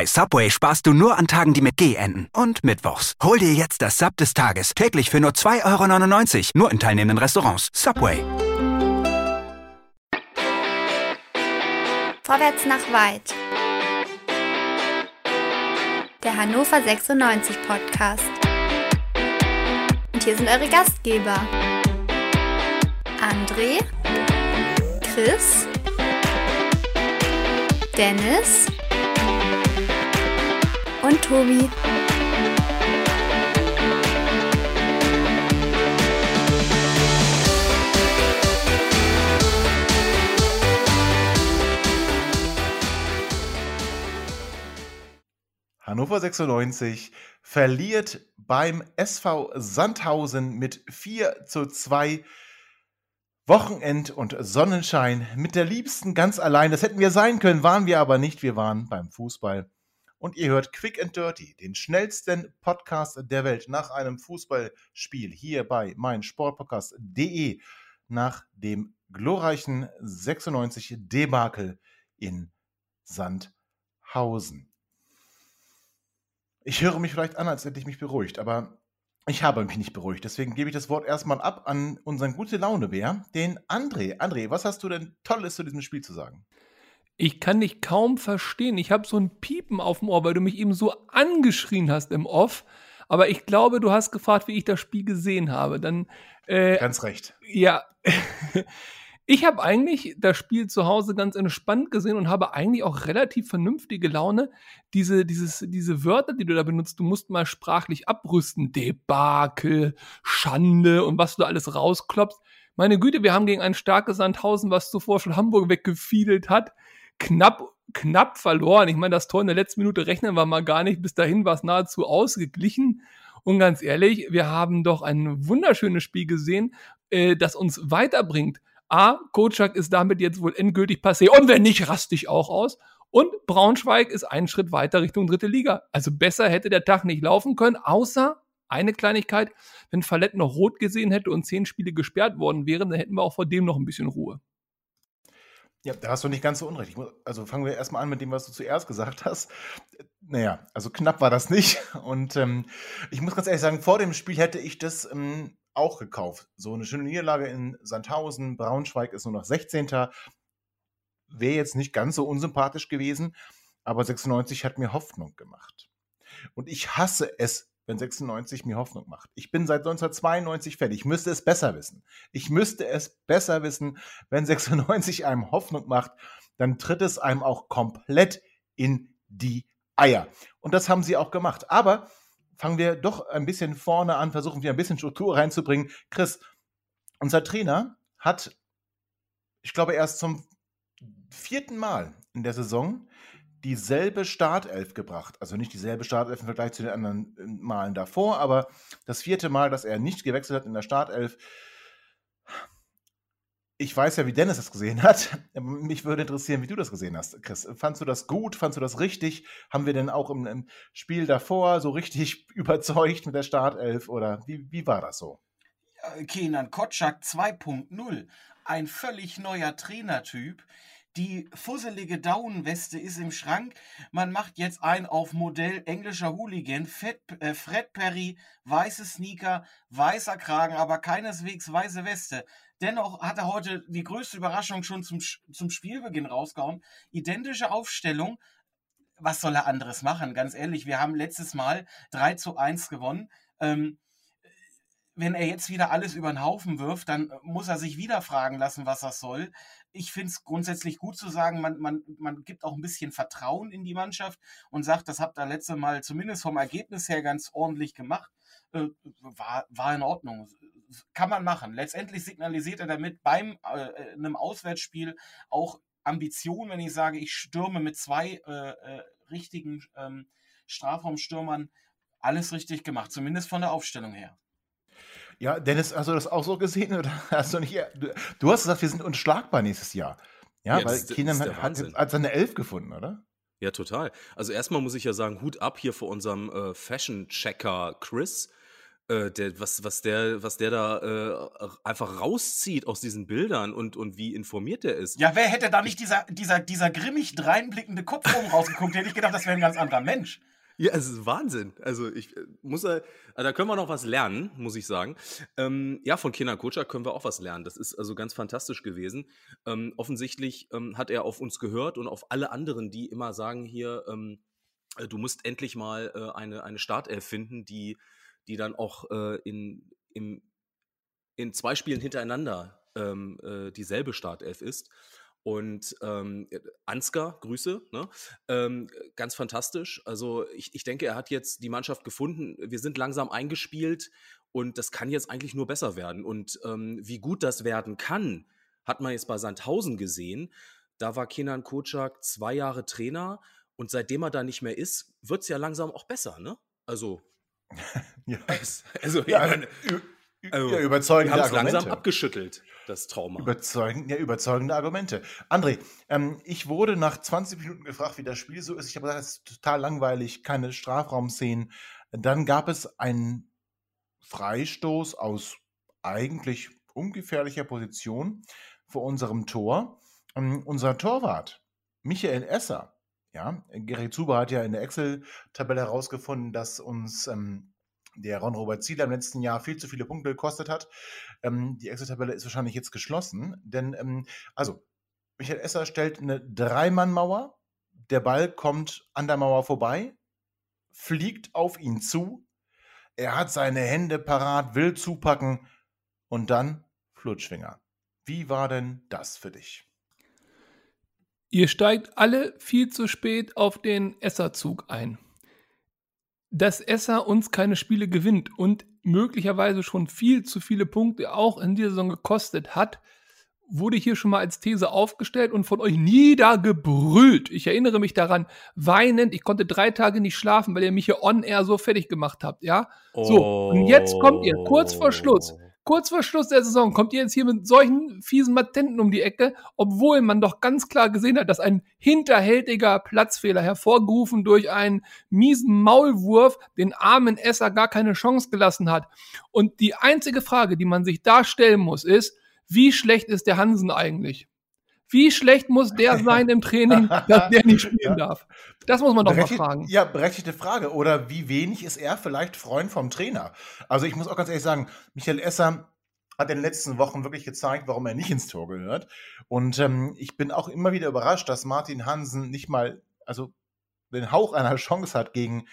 Bei Subway sparst du nur an Tagen, die mit G enden. Und mittwochs. Hol dir jetzt das Sub des Tages. Täglich für nur 2,99 Euro. Nur in teilnehmenden Restaurants. Subway. Vorwärts nach weit. Der Hannover 96 Podcast. Und hier sind eure Gastgeber. André, Chris, Dennis und Tobi. Hannover 96 verliert beim SV Sandhausen mit 4 zu 2. Wochenend und Sonnenschein mit der Liebsten ganz allein. Das hätten wir sein können, waren wir aber nicht. Wir waren beim Fußball. Und ihr hört Quick and Dirty, den schnellsten Podcast der Welt nach einem Fußballspiel hier bei meinsportpodcast.de nach dem glorreichen 96 Debakel in Sandhausen. Ich höre mich vielleicht an, als hätte ich mich beruhigt, aber ich habe mich nicht beruhigt. Deswegen gebe ich das Wort erstmal ab an unseren gute Laune-Bär, den André. André, was hast du denn Tolles zu diesem Spiel zu sagen? Ich kann dich kaum verstehen. Ich habe so ein Piepen auf dem Ohr, weil du mich eben so angeschrien hast im Off. Aber ich glaube, du hast gefragt, wie ich das Spiel gesehen habe. Dann äh, ganz recht. Ja, Ich habe eigentlich das Spiel zu Hause ganz entspannt gesehen und habe eigentlich auch relativ vernünftige Laune. Diese, dieses, diese Wörter, die du da benutzt, du musst mal sprachlich abrüsten. Debakel, Schande und was du alles rausklopfst. Meine Güte, wir haben gegen ein starkes Sandhausen, was zuvor schon Hamburg weggefiedelt hat, knapp, knapp verloren. Ich meine, das Tor in der letzten Minute rechnen wir mal gar nicht. Bis dahin war es nahezu ausgeglichen. Und ganz ehrlich, wir haben doch ein wunderschönes Spiel gesehen, äh, das uns weiterbringt. A, Kocak ist damit jetzt wohl endgültig passé und wenn nicht, raste ich auch aus. Und Braunschweig ist einen Schritt weiter Richtung dritte Liga. Also besser hätte der Tag nicht laufen können, außer eine Kleinigkeit, wenn Fallett noch rot gesehen hätte und zehn Spiele gesperrt worden wären, dann hätten wir auch vor dem noch ein bisschen Ruhe. Ja, da hast du nicht ganz so unrecht. Muss, also fangen wir erstmal an mit dem, was du zuerst gesagt hast. Naja, also knapp war das nicht. Und ähm, ich muss ganz ehrlich sagen, vor dem Spiel hätte ich das ähm, auch gekauft. So eine schöne Niederlage in Sandhausen. Braunschweig ist nur noch 16. Wäre jetzt nicht ganz so unsympathisch gewesen, aber 96 hat mir Hoffnung gemacht. Und ich hasse es, wenn 96 mir Hoffnung macht. Ich bin seit 1992 fertig. Ich müsste es besser wissen. Ich müsste es besser wissen, wenn 96 einem Hoffnung macht, dann tritt es einem auch komplett in die Eier. Und das haben sie auch gemacht. Aber fangen wir doch ein bisschen vorne an, versuchen wir ein bisschen Struktur reinzubringen. Chris, unser Trainer hat, ich glaube, erst zum vierten Mal in der Saison dieselbe Startelf gebracht. Also nicht dieselbe Startelf im Vergleich zu den anderen äh, Malen davor, aber das vierte Mal, dass er nicht gewechselt hat in der Startelf ich weiß ja, wie Dennis das gesehen hat. Mich würde interessieren, wie du das gesehen hast, Chris. Fandst du das gut? Fandst du das richtig? Haben wir denn auch im, im Spiel davor so richtig überzeugt mit der Startelf oder wie, wie war das so? Ja, Kenan Kotschak 2.0. Ein völlig neuer Trainertyp. Die fusselige Daunenweste ist im Schrank. Man macht jetzt ein auf Modell englischer Hooligan. Fett, äh, Fred Perry, weiße Sneaker, weißer Kragen, aber keineswegs weiße Weste. Dennoch hat er heute die größte Überraschung schon zum, zum Spielbeginn rausgehauen. Identische Aufstellung. Was soll er anderes machen? Ganz ehrlich, wir haben letztes Mal 3 zu 1 gewonnen. Ähm, wenn er jetzt wieder alles über den Haufen wirft, dann muss er sich wieder fragen lassen, was das soll. Ich finde es grundsätzlich gut zu sagen, man, man, man gibt auch ein bisschen Vertrauen in die Mannschaft und sagt, das habt ihr letzte Mal zumindest vom Ergebnis her ganz ordentlich gemacht. Äh, war, war in Ordnung kann man machen. Letztendlich signalisiert er damit beim äh, äh, einem Auswärtsspiel auch Ambition, wenn ich sage, ich stürme mit zwei äh, äh, richtigen ähm, Strafraumstürmern alles richtig gemacht, zumindest von der Aufstellung her. Ja, Dennis, hast du das auch so gesehen oder hast du nicht? Du, du hast gesagt, wir sind unschlagbar nächstes Jahr. Ja, ja weil Keenan hat, hat, hat seine Elf gefunden, oder? Ja, total. Also erstmal muss ich ja sagen, Hut ab hier vor unserem äh, Fashion-Checker Chris äh, der, was, was, der, was der da äh, einfach rauszieht aus diesen Bildern und, und wie informiert er ist. Ja, wer hätte da nicht dieser, dieser, dieser grimmig dreinblickende Kopf oben rausgeguckt, hätte ich gedacht, das wäre ein ganz anderer Mensch. Ja, es ist Wahnsinn. Also ich äh, muss, äh, da können wir noch was lernen, muss ich sagen. Ähm, ja, von Kenan Kutscher können wir auch was lernen. Das ist also ganz fantastisch gewesen. Ähm, offensichtlich ähm, hat er auf uns gehört und auf alle anderen, die immer sagen hier, ähm, äh, du musst endlich mal äh, eine, eine Startelf finden, die die dann auch äh, in, im, in zwei Spielen hintereinander ähm, äh, dieselbe Startelf ist. Und ähm, Ansgar, Grüße, ne? ähm, ganz fantastisch. Also ich, ich denke, er hat jetzt die Mannschaft gefunden. Wir sind langsam eingespielt und das kann jetzt eigentlich nur besser werden. Und ähm, wie gut das werden kann, hat man jetzt bei Sandhausen gesehen. Da war Kenan Kocak zwei Jahre Trainer und seitdem er da nicht mehr ist, wird es ja langsam auch besser, ne? Also ja. Also, ja, meine, also, ja, überzeugende haben es langsam abgeschüttelt, das Trauma. Überzeugend, ja, überzeugende Argumente. André, ähm, ich wurde nach 20 Minuten gefragt, wie das Spiel so ist. Ich habe gesagt, es ist total langweilig, keine Strafraumszenen. Dann gab es einen Freistoß aus eigentlich ungefährlicher Position vor unserem Tor. Ähm, unser Torwart, Michael Esser, ja, Gary Zuber hat ja in der Excel-Tabelle herausgefunden, dass uns ähm, der Ron-Robert Zieler im letzten Jahr viel zu viele Punkte gekostet hat. Ähm, die Excel-Tabelle ist wahrscheinlich jetzt geschlossen, denn, ähm, also, Michael Esser stellt eine Dreimann-Mauer, der Ball kommt an der Mauer vorbei, fliegt auf ihn zu, er hat seine Hände parat, will zupacken und dann Flutschfinger. Wie war denn das für dich? Ihr steigt alle viel zu spät auf den Esserzug ein. Dass Esser uns keine Spiele gewinnt und möglicherweise schon viel zu viele Punkte auch in dieser Saison gekostet hat, wurde hier schon mal als These aufgestellt und von euch niedergebrüllt. Ich erinnere mich daran, weinend, ich konnte drei Tage nicht schlafen, weil ihr mich hier on air so fertig gemacht habt, ja? So, und jetzt kommt ihr kurz vor Schluss kurz vor Schluss der Saison kommt ihr jetzt hier mit solchen fiesen Matenten um die Ecke, obwohl man doch ganz klar gesehen hat, dass ein hinterhältiger Platzfehler hervorgerufen durch einen miesen Maulwurf den armen Esser gar keine Chance gelassen hat. Und die einzige Frage, die man sich da stellen muss, ist, wie schlecht ist der Hansen eigentlich? Wie schlecht muss der sein im Training, dass der nicht spielen darf? Das muss man doch Berechtigt, mal fragen. Ja, berechtigte Frage. Oder wie wenig ist er vielleicht Freund vom Trainer? Also ich muss auch ganz ehrlich sagen, Michael Esser hat in den letzten Wochen wirklich gezeigt, warum er nicht ins Tor gehört. Und ähm, ich bin auch immer wieder überrascht, dass Martin Hansen nicht mal, also den Hauch einer Chance hat gegen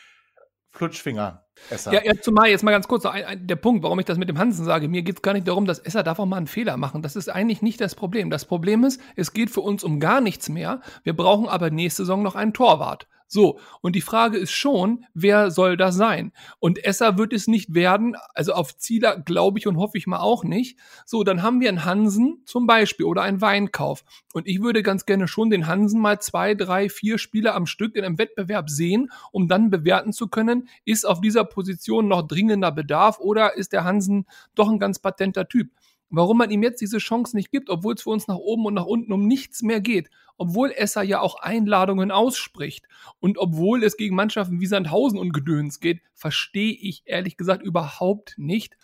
Flutschfinger. Esser. Ja, ja, zumal jetzt mal ganz kurz, ein, ein, der Punkt, warum ich das mit dem Hansen sage, mir geht es gar nicht darum, dass Esser darf auch mal einen Fehler machen. Das ist eigentlich nicht das Problem. Das Problem ist, es geht für uns um gar nichts mehr. Wir brauchen aber nächste Saison noch einen Torwart. So, und die Frage ist schon, wer soll das sein? Und Esser wird es nicht werden, also auf Zieler glaube ich und hoffe ich mal auch nicht. So, dann haben wir einen Hansen zum Beispiel oder einen Weinkauf. Und ich würde ganz gerne schon den Hansen mal zwei, drei, vier Spiele am Stück in einem Wettbewerb sehen, um dann bewerten zu können, ist auf dieser Position noch dringender Bedarf oder ist der Hansen doch ein ganz patenter Typ? Warum man ihm jetzt diese Chance nicht gibt, obwohl es für uns nach oben und nach unten um nichts mehr geht, obwohl Esser ja auch Einladungen ausspricht und obwohl es gegen Mannschaften wie Sandhausen und Gedöns geht, verstehe ich ehrlich gesagt überhaupt nicht.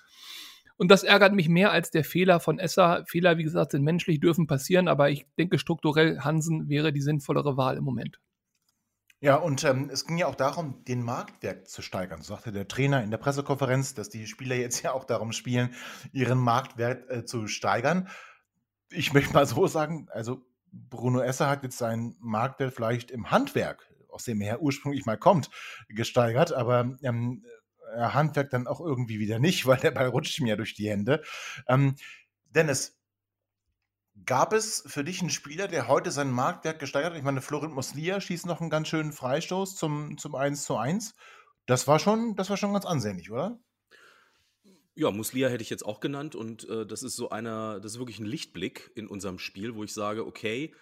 Und das ärgert mich mehr als der Fehler von Esser. Fehler, wie gesagt, sind menschlich, dürfen passieren, aber ich denke, strukturell Hansen wäre die sinnvollere Wahl im Moment. Ja, und ähm, es ging ja auch darum, den Marktwert zu steigern. So sagte der Trainer in der Pressekonferenz, dass die Spieler jetzt ja auch darum spielen, ihren Marktwert äh, zu steigern. Ich möchte mal so sagen, also Bruno Esser hat jetzt seinen Marktwert vielleicht im Handwerk, aus dem er ursprünglich mal kommt, gesteigert, aber ähm, Handwerk dann auch irgendwie wieder nicht, weil der Ball rutscht ihm ja durch die Hände. Ähm, Dennis, Gab es für dich einen Spieler, der heute seinen Marktwert gesteigert hat? Ich meine, Florent Moslia schießt noch einen ganz schönen Freistoß zum, zum 1 zu 1. Das war schon, das war schon ganz ansehnlich, oder? Ja, Muslia hätte ich jetzt auch genannt und äh, das ist so einer, das ist wirklich ein Lichtblick in unserem Spiel, wo ich sage, okay,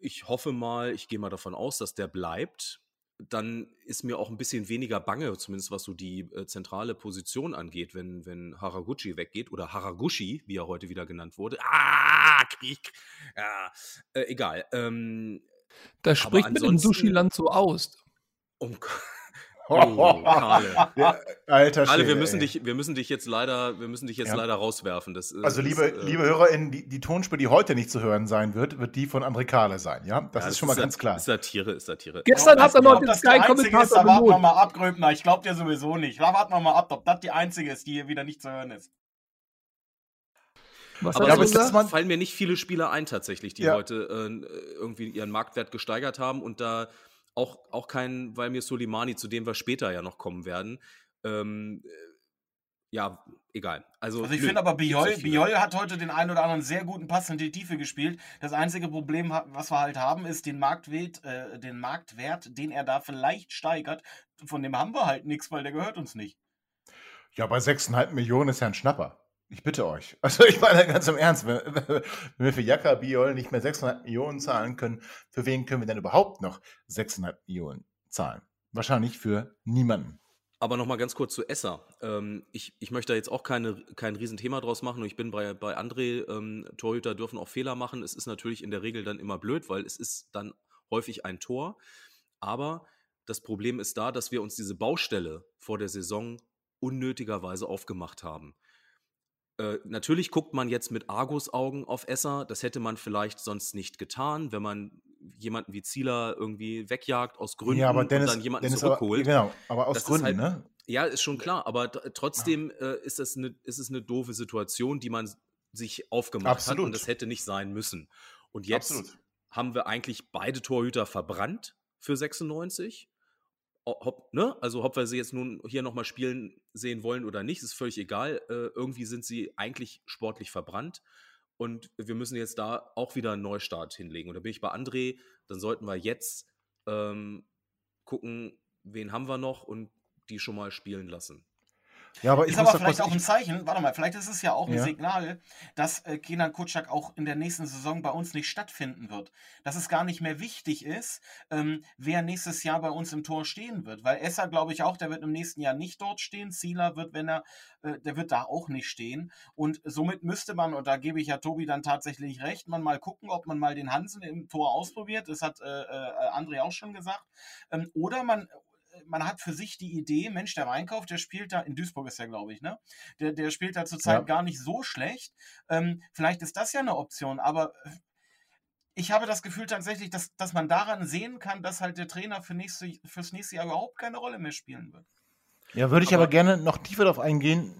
ich hoffe mal, ich gehe mal davon aus, dass der bleibt dann ist mir auch ein bisschen weniger bange, zumindest was so die äh, zentrale Position angeht, wenn, wenn Haraguchi weggeht oder Haraguchi, wie er heute wieder genannt wurde. Ah, Krieg. Ja, äh, egal. Ähm, das spricht mit dem Sushi-Land so aus. Um, Oh, Karle. Ja, alter Alle, wir Schwede, müssen ey. dich, wir müssen dich jetzt leider, wir müssen dich jetzt Ja. leider rauswerfen. Das, Also, ist, liebe, äh, liebe HörerInnen, die, die Tonspur, die heute nicht zu hören sein wird, wird die von André Kahle sein, ja? Das ja, ist schon mal ganz klar. Ist Satire, ist Satire. Gestern hat er noch den das Sky-Kommentator da warten wir mal ab, Gröbner. Ich glaube dir sowieso nicht. Da warten wir mal ab, ob das die einzige ist, die hier wieder nicht zu hören ist. Was Aber ist gesagt? fallen mir nicht viele Spieler ein tatsächlich, die Ja. heute äh, irgendwie ihren Marktwert gesteigert haben und da auch, auch kein, weil mir Soleimani, zu dem wir später ja noch kommen werden, ähm, äh, ja, egal. Also, Also ich finde aber, Biol, hat heute den einen oder anderen sehr guten Pass in die Tiefe gespielt. Das einzige Problem, was wir halt haben, ist den Marktwert, äh, den Marktwert, den er da vielleicht steigert. Von dem haben wir halt nichts, weil der gehört uns nicht. Ja, bei 6,5 Millionen ist ja ein Schnapper. Ich bitte euch. Also ich meine ganz im Ernst, wenn, wenn wir für Jaka Biol nicht mehr 600 Millionen zahlen können, für wen können wir denn überhaupt noch 600 Millionen zahlen? Wahrscheinlich für niemanden. Aber nochmal ganz kurz zu Esser. Ähm, ich, ich möchte da jetzt auch keine, kein Riesenthema draus machen ich bin bei, bei André, ähm, Torhüter dürfen auch Fehler machen. Es ist natürlich in der Regel dann immer blöd, weil es ist dann häufig ein Tor. Aber das Problem ist da, dass wir uns diese Baustelle vor der Saison unnötigerweise aufgemacht haben. Äh, natürlich guckt man jetzt mit Argus-Augen auf Esser. Das hätte man vielleicht sonst nicht getan, wenn man jemanden wie Zieler irgendwie wegjagt aus Gründen ja, aber Dennis, und dann jemanden Dennis aber, zurückholt. genau, aber aus Das ist Gründen, halt- ne? Ja, ist schon klar, aber trotzdem äh, ist, das eine, ist es eine doofe Situation, die man sich aufgemacht hat Absolut. und das hätte nicht sein müssen. Und jetzt Absolut. haben wir eigentlich beide Torhüter verbrannt für 96. Ob, ne? Also ob wir sie jetzt nun hier nochmal spielen sehen wollen oder nicht, ist völlig egal. Äh, irgendwie sind sie eigentlich sportlich verbrannt. Und wir müssen jetzt da auch wieder einen Neustart hinlegen. Und da bin ich bei André, dann sollten wir jetzt ähm, gucken, wen haben wir noch und die schon mal spielen lassen. Ja, aber Ist aber vielleicht auch ein ich, Zeichen, warte mal, vielleicht ist es ja auch ein Ja. Signal, dass äh, Kenan Kutschak auch in der nächsten Saison bei uns nicht stattfinden wird. Dass es gar nicht mehr wichtig ist, ähm, wer nächstes Jahr bei uns im Tor stehen wird. Weil Esser, glaube ich auch, der wird im nächsten Jahr nicht dort stehen. Zieler wird, wenn er, äh, der wird da auch nicht stehen. Und somit müsste man, und da gebe ich ja Tobi dann tatsächlich recht, man mal gucken, ob man mal den Hansen im Tor ausprobiert. Das hat äh, äh, André auch schon gesagt. Ähm, oder man man hat für sich die Idee, Mensch, der Weinkauf, der spielt da, in Duisburg ist er, glaube ich, ne? Der, der spielt da zurzeit Ja. gar nicht so schlecht. Ähm, vielleicht ist das ja eine Option, aber äh, ich habe das Gefühl tatsächlich, dass, dass man daran sehen kann, dass halt der Trainer für nächste, fürs nächste Jahr überhaupt keine Rolle mehr spielen wird. ja, würde ich aber, aber- gerne noch tiefer darauf eingehen,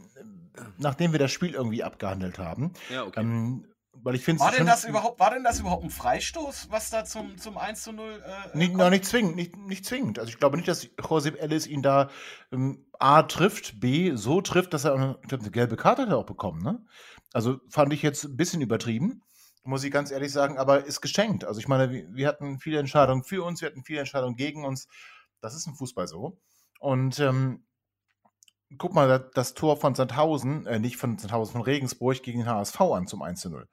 nachdem wir das Spiel irgendwie abgehandelt haben. Ja, okay. Ähm, weil ich finde War denn das überhaupt, war denn das überhaupt ein Freistoß, was da zum, zum 1 zu 0 äh, Nicht, kommt? noch nicht zwingend, nicht, nicht zwingend. Also ich glaube nicht, dass Josep Ellis ihn da ähm, A trifft, B so trifft, dass er eine, eine gelbe Karte hat er auch bekommen. Ne? Also fand ich jetzt ein bisschen übertrieben, muss ich ganz ehrlich sagen, aber ist geschenkt. Also ich meine, wir, wir hatten viele Entscheidungen für uns, wir hatten viele Entscheidungen gegen uns. Das ist im Fußball so. Und ähm, guck mal, das, das Tor von Sandhausen, äh, nicht von Sandhausen, von Regensburg gegen den HSV an zum 1 zu 0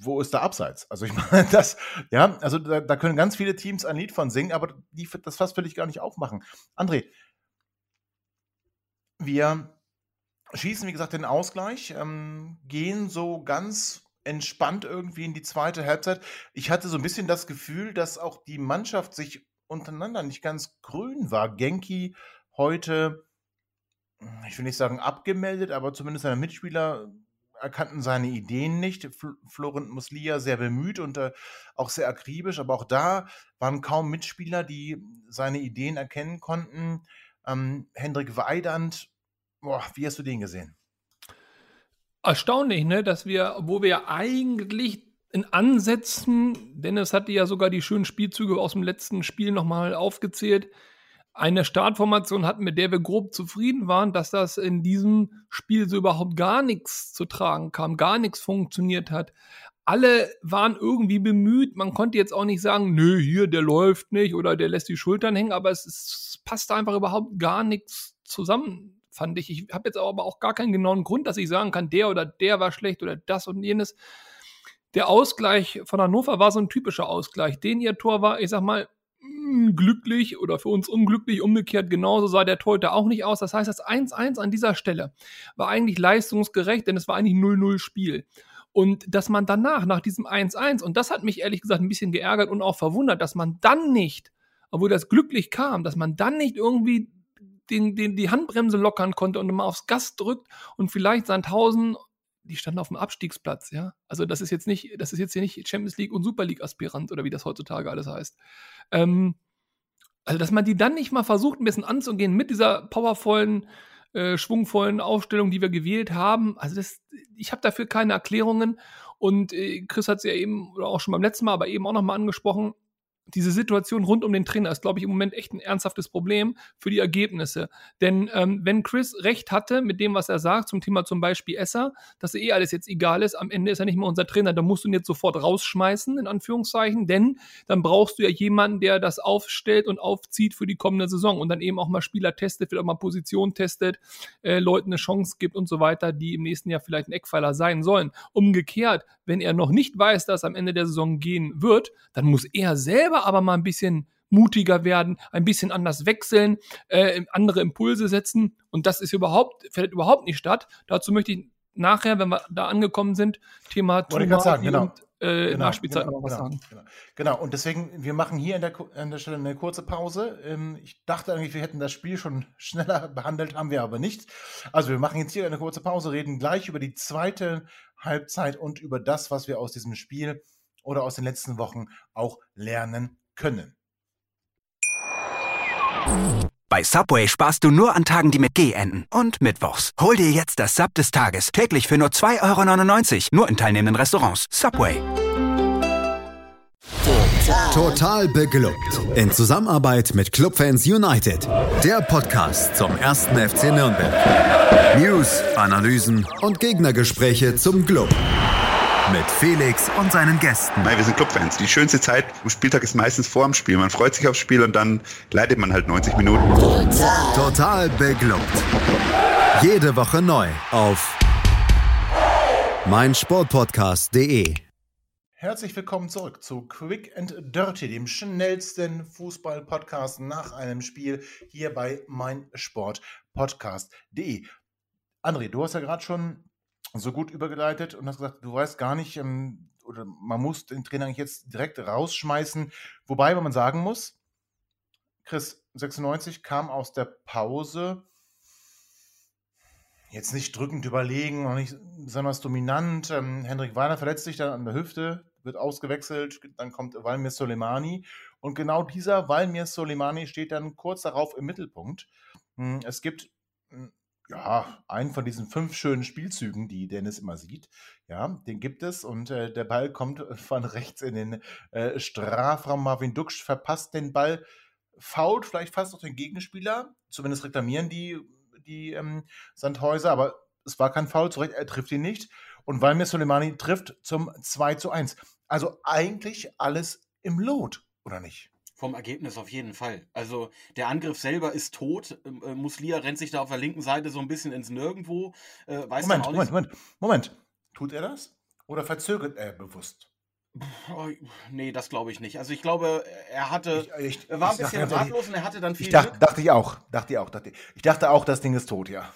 wo ist da abseits? Also ich meine, das, ja, also da, da können ganz viele Teams ein Lied von singen, aber die, das Fass will ich gar nicht aufmachen. André, wir schießen, wie gesagt, den Ausgleich, ähm, gehen so ganz entspannt irgendwie in die zweite Halbzeit. Ich hatte so ein bisschen das Gefühl, dass auch die Mannschaft sich untereinander nicht ganz grün war. Genki heute, ich will nicht sagen abgemeldet, aber zumindest seine Mitspieler erkannten seine Ideen nicht. Fl Florent Muslia sehr bemüht und äh, auch sehr akribisch, aber auch da waren kaum Mitspieler, die seine Ideen erkennen konnten. Ähm, Hendrik Weidand, boah, wie hast du den gesehen? Erstaunlich, ne, dass wir, wo wir eigentlich in Ansätzen, Dennis hatte ja sogar die schönen Spielzüge aus dem letzten Spiel nochmal aufgezählt, eine Startformation hatten, mit der wir grob zufrieden waren, dass das in diesem Spiel so überhaupt gar nichts zu tragen kam, gar nichts funktioniert hat. Alle waren irgendwie bemüht. Man konnte jetzt auch nicht sagen, nö, hier, der läuft nicht oder der lässt die Schultern hängen, aber es, es passte einfach überhaupt gar nichts zusammen, fand ich. Ich habe jetzt aber auch gar keinen genauen Grund, dass ich sagen kann, der oder der war schlecht oder das und jenes. Der Ausgleich von Hannover war so ein typischer Ausgleich. Den ihr Tor war, ich sag mal, glücklich oder für uns unglücklich, umgekehrt genauso sah der Torhüter auch nicht aus. Das heißt, das 1-1 an dieser Stelle war eigentlich leistungsgerecht, denn es war eigentlich 0-0 Spiel. Und dass man danach, nach diesem 1-1, und das hat mich ehrlich gesagt ein bisschen geärgert und auch verwundert, dass man dann nicht obwohl das glücklich kam, dass man dann nicht irgendwie den, den, die Handbremse lockern konnte und mal aufs Gas drückt und vielleicht Sandhausen, die standen auf dem Abstiegsplatz, ja. Also das ist jetzt nicht, das ist jetzt hier nicht Champions League und Super League Aspirant oder wie das heutzutage alles heißt. Ähm, also dass man die dann nicht mal versucht, ein bisschen anzugehen mit dieser powervollen, äh, schwungvollen Aufstellung, die wir gewählt haben. Also das, ich habe dafür keine Erklärungen. Und äh, Chris hat es ja eben, oder auch schon beim letzten Mal, aber eben auch nochmal angesprochen, diese Situation rund um den Trainer ist, glaube ich, im Moment echt ein ernsthaftes Problem für die Ergebnisse. Denn ähm, wenn Chris recht hatte mit dem, was er sagt, zum Thema zum Beispiel Esser, dass eh alles jetzt egal ist, am Ende ist er nicht mehr unser Trainer, dann musst du ihn jetzt sofort rausschmeißen, in Anführungszeichen, denn dann brauchst du ja jemanden, der das aufstellt und aufzieht für die kommende Saison und dann eben auch mal Spieler testet, vielleicht auch mal Position testet, äh, Leuten eine Chance gibt und so weiter, die im nächsten Jahr vielleicht ein Eckpfeiler sein sollen. Umgekehrt, wenn er noch nicht weiß, dass am Ende der Saison gehen wird, dann muss er selber aber mal ein bisschen mutiger werden, ein bisschen anders wechseln, äh, andere Impulse setzen. Und das ist überhaupt, findet überhaupt nicht statt. Dazu möchte ich nachher, wenn wir da angekommen sind, Thema genau. und äh, genau, Nachspielzeit genau, noch was genau, sagen. Genau. genau, und deswegen, wir machen hier an der, an der Stelle eine kurze Pause. Ähm, ich dachte eigentlich, wir hätten das Spiel schon schneller behandelt, haben wir aber nicht. Also wir machen jetzt hier eine kurze Pause, reden gleich über die zweite Halbzeit und über das, was wir aus diesem Spiel oder aus den letzten Wochen auch lernen können. Bei Subway sparst du nur an Tagen, die mit G enden. Und mittwochs. Hol dir jetzt das Sub des Tages. Täglich für nur 2,99 Euro. Nur in teilnehmenden Restaurants. Subway. Total beglückt. In Zusammenarbeit mit Clubfans United. Der Podcast zum ersten FC Nürnberg. News, Analysen und Gegnergespräche zum Club. Mit Felix und seinen Gästen. Nein, wir sind Clubfans. Die schönste Zeit am Spieltag ist meistens vor dem Spiel. Man freut sich aufs Spiel und dann leidet man halt 90 Minuten. Total beglückt. Jede Woche neu auf meinsportpodcast.de. Herzlich willkommen zurück zu Quick and Dirty, dem schnellsten Fußball-Podcast nach einem Spiel hier bei meinsportpodcast.de. André, du hast ja gerade schon so gut übergeleitet und hast gesagt, du weißt gar nicht, ähm, oder man muss den Trainer eigentlich jetzt direkt rausschmeißen. Wobei, man sagen muss, Chris 96 kam aus der Pause jetzt nicht drückend überlegen, auch nicht besonders dominant. Ähm, Hendrik Weiner verletzt sich dann an der Hüfte, wird ausgewechselt, dann kommt Valmir Soleimani und genau dieser Valmir Soleimani steht dann kurz darauf im Mittelpunkt. Hm, es gibt hm, ja, einen von diesen fünf schönen Spielzügen, die Dennis immer sieht. Ja, den gibt es und äh, der Ball kommt von rechts in den äh, Strafraum. Marvin Duksch verpasst den Ball, fault vielleicht fast noch den Gegenspieler. Zumindest reklamieren die, die ähm, Sandhäuser, aber es war kein Foul, zu Recht, er trifft ihn nicht. Und Valmir Soleimani trifft zum 2 zu 1. Also eigentlich alles im Lot, oder nicht? Vom Ergebnis auf jeden Fall. Also der Angriff selber ist tot. Ähm, äh, Muslia rennt sich da auf der linken Seite so ein bisschen ins Nirgendwo. Äh, weiß Moment, Moment, nicht. Moment, Moment. Tut er das? Oder verzögert er bewusst? Oh, nee, das glaube ich nicht. Also ich glaube, er hatte, Ich, ich, er war ein bisschen ratlos und er hatte dann viel Ich dachte, dachte ich auch. Dachte ich auch. Dachte ich. ich dachte auch, das Ding ist tot, ja.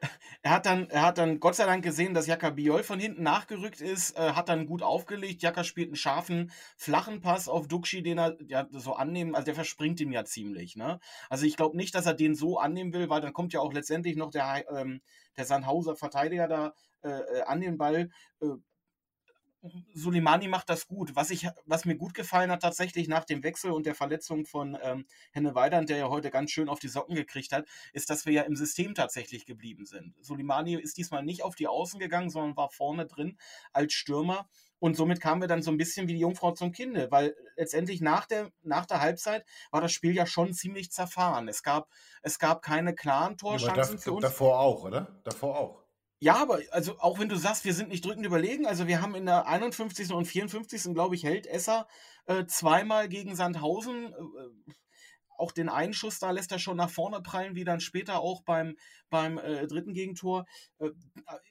Er hat dann, er hat dann Gott sei Dank gesehen, dass Jaka Biol von hinten nachgerückt ist, äh, hat dann gut aufgelegt. Jaka spielt einen scharfen, flachen Pass auf Duxi, den er ja so annehmen, also der verspringt ihm ja ziemlich, ne? Also ich glaube nicht, dass er den so annehmen will, weil dann kommt ja auch letztendlich noch der, ähm, der Sandhauser Verteidiger da äh, äh, an den Ball. Äh, Suleimani macht das gut. Was, ich, was mir gut gefallen hat tatsächlich nach dem Wechsel und der Verletzung von ähm, Henne Weidand, der ja heute ganz schön auf die Socken gekriegt hat, ist, dass wir ja im System tatsächlich geblieben sind. Suleimani ist diesmal nicht auf die Außen gegangen, sondern war vorne drin als Stürmer. Und somit kamen wir dann so ein bisschen wie die Jungfrau zum Kinde, weil letztendlich nach der, nach der Halbzeit war das Spiel ja schon ziemlich zerfahren. Es gab, es gab keine klaren Torchancen für uns. davor auch, oder? Davor auch. Ja, aber also auch wenn du sagst, wir sind nicht drückend überlegen, also wir haben in der 51. und 54. glaube ich, hält Esser äh, zweimal gegen Sandhausen. Äh, auch den einen Schuss da lässt er schon nach vorne prallen, wie dann später auch beim, beim äh, dritten Gegentor. Äh,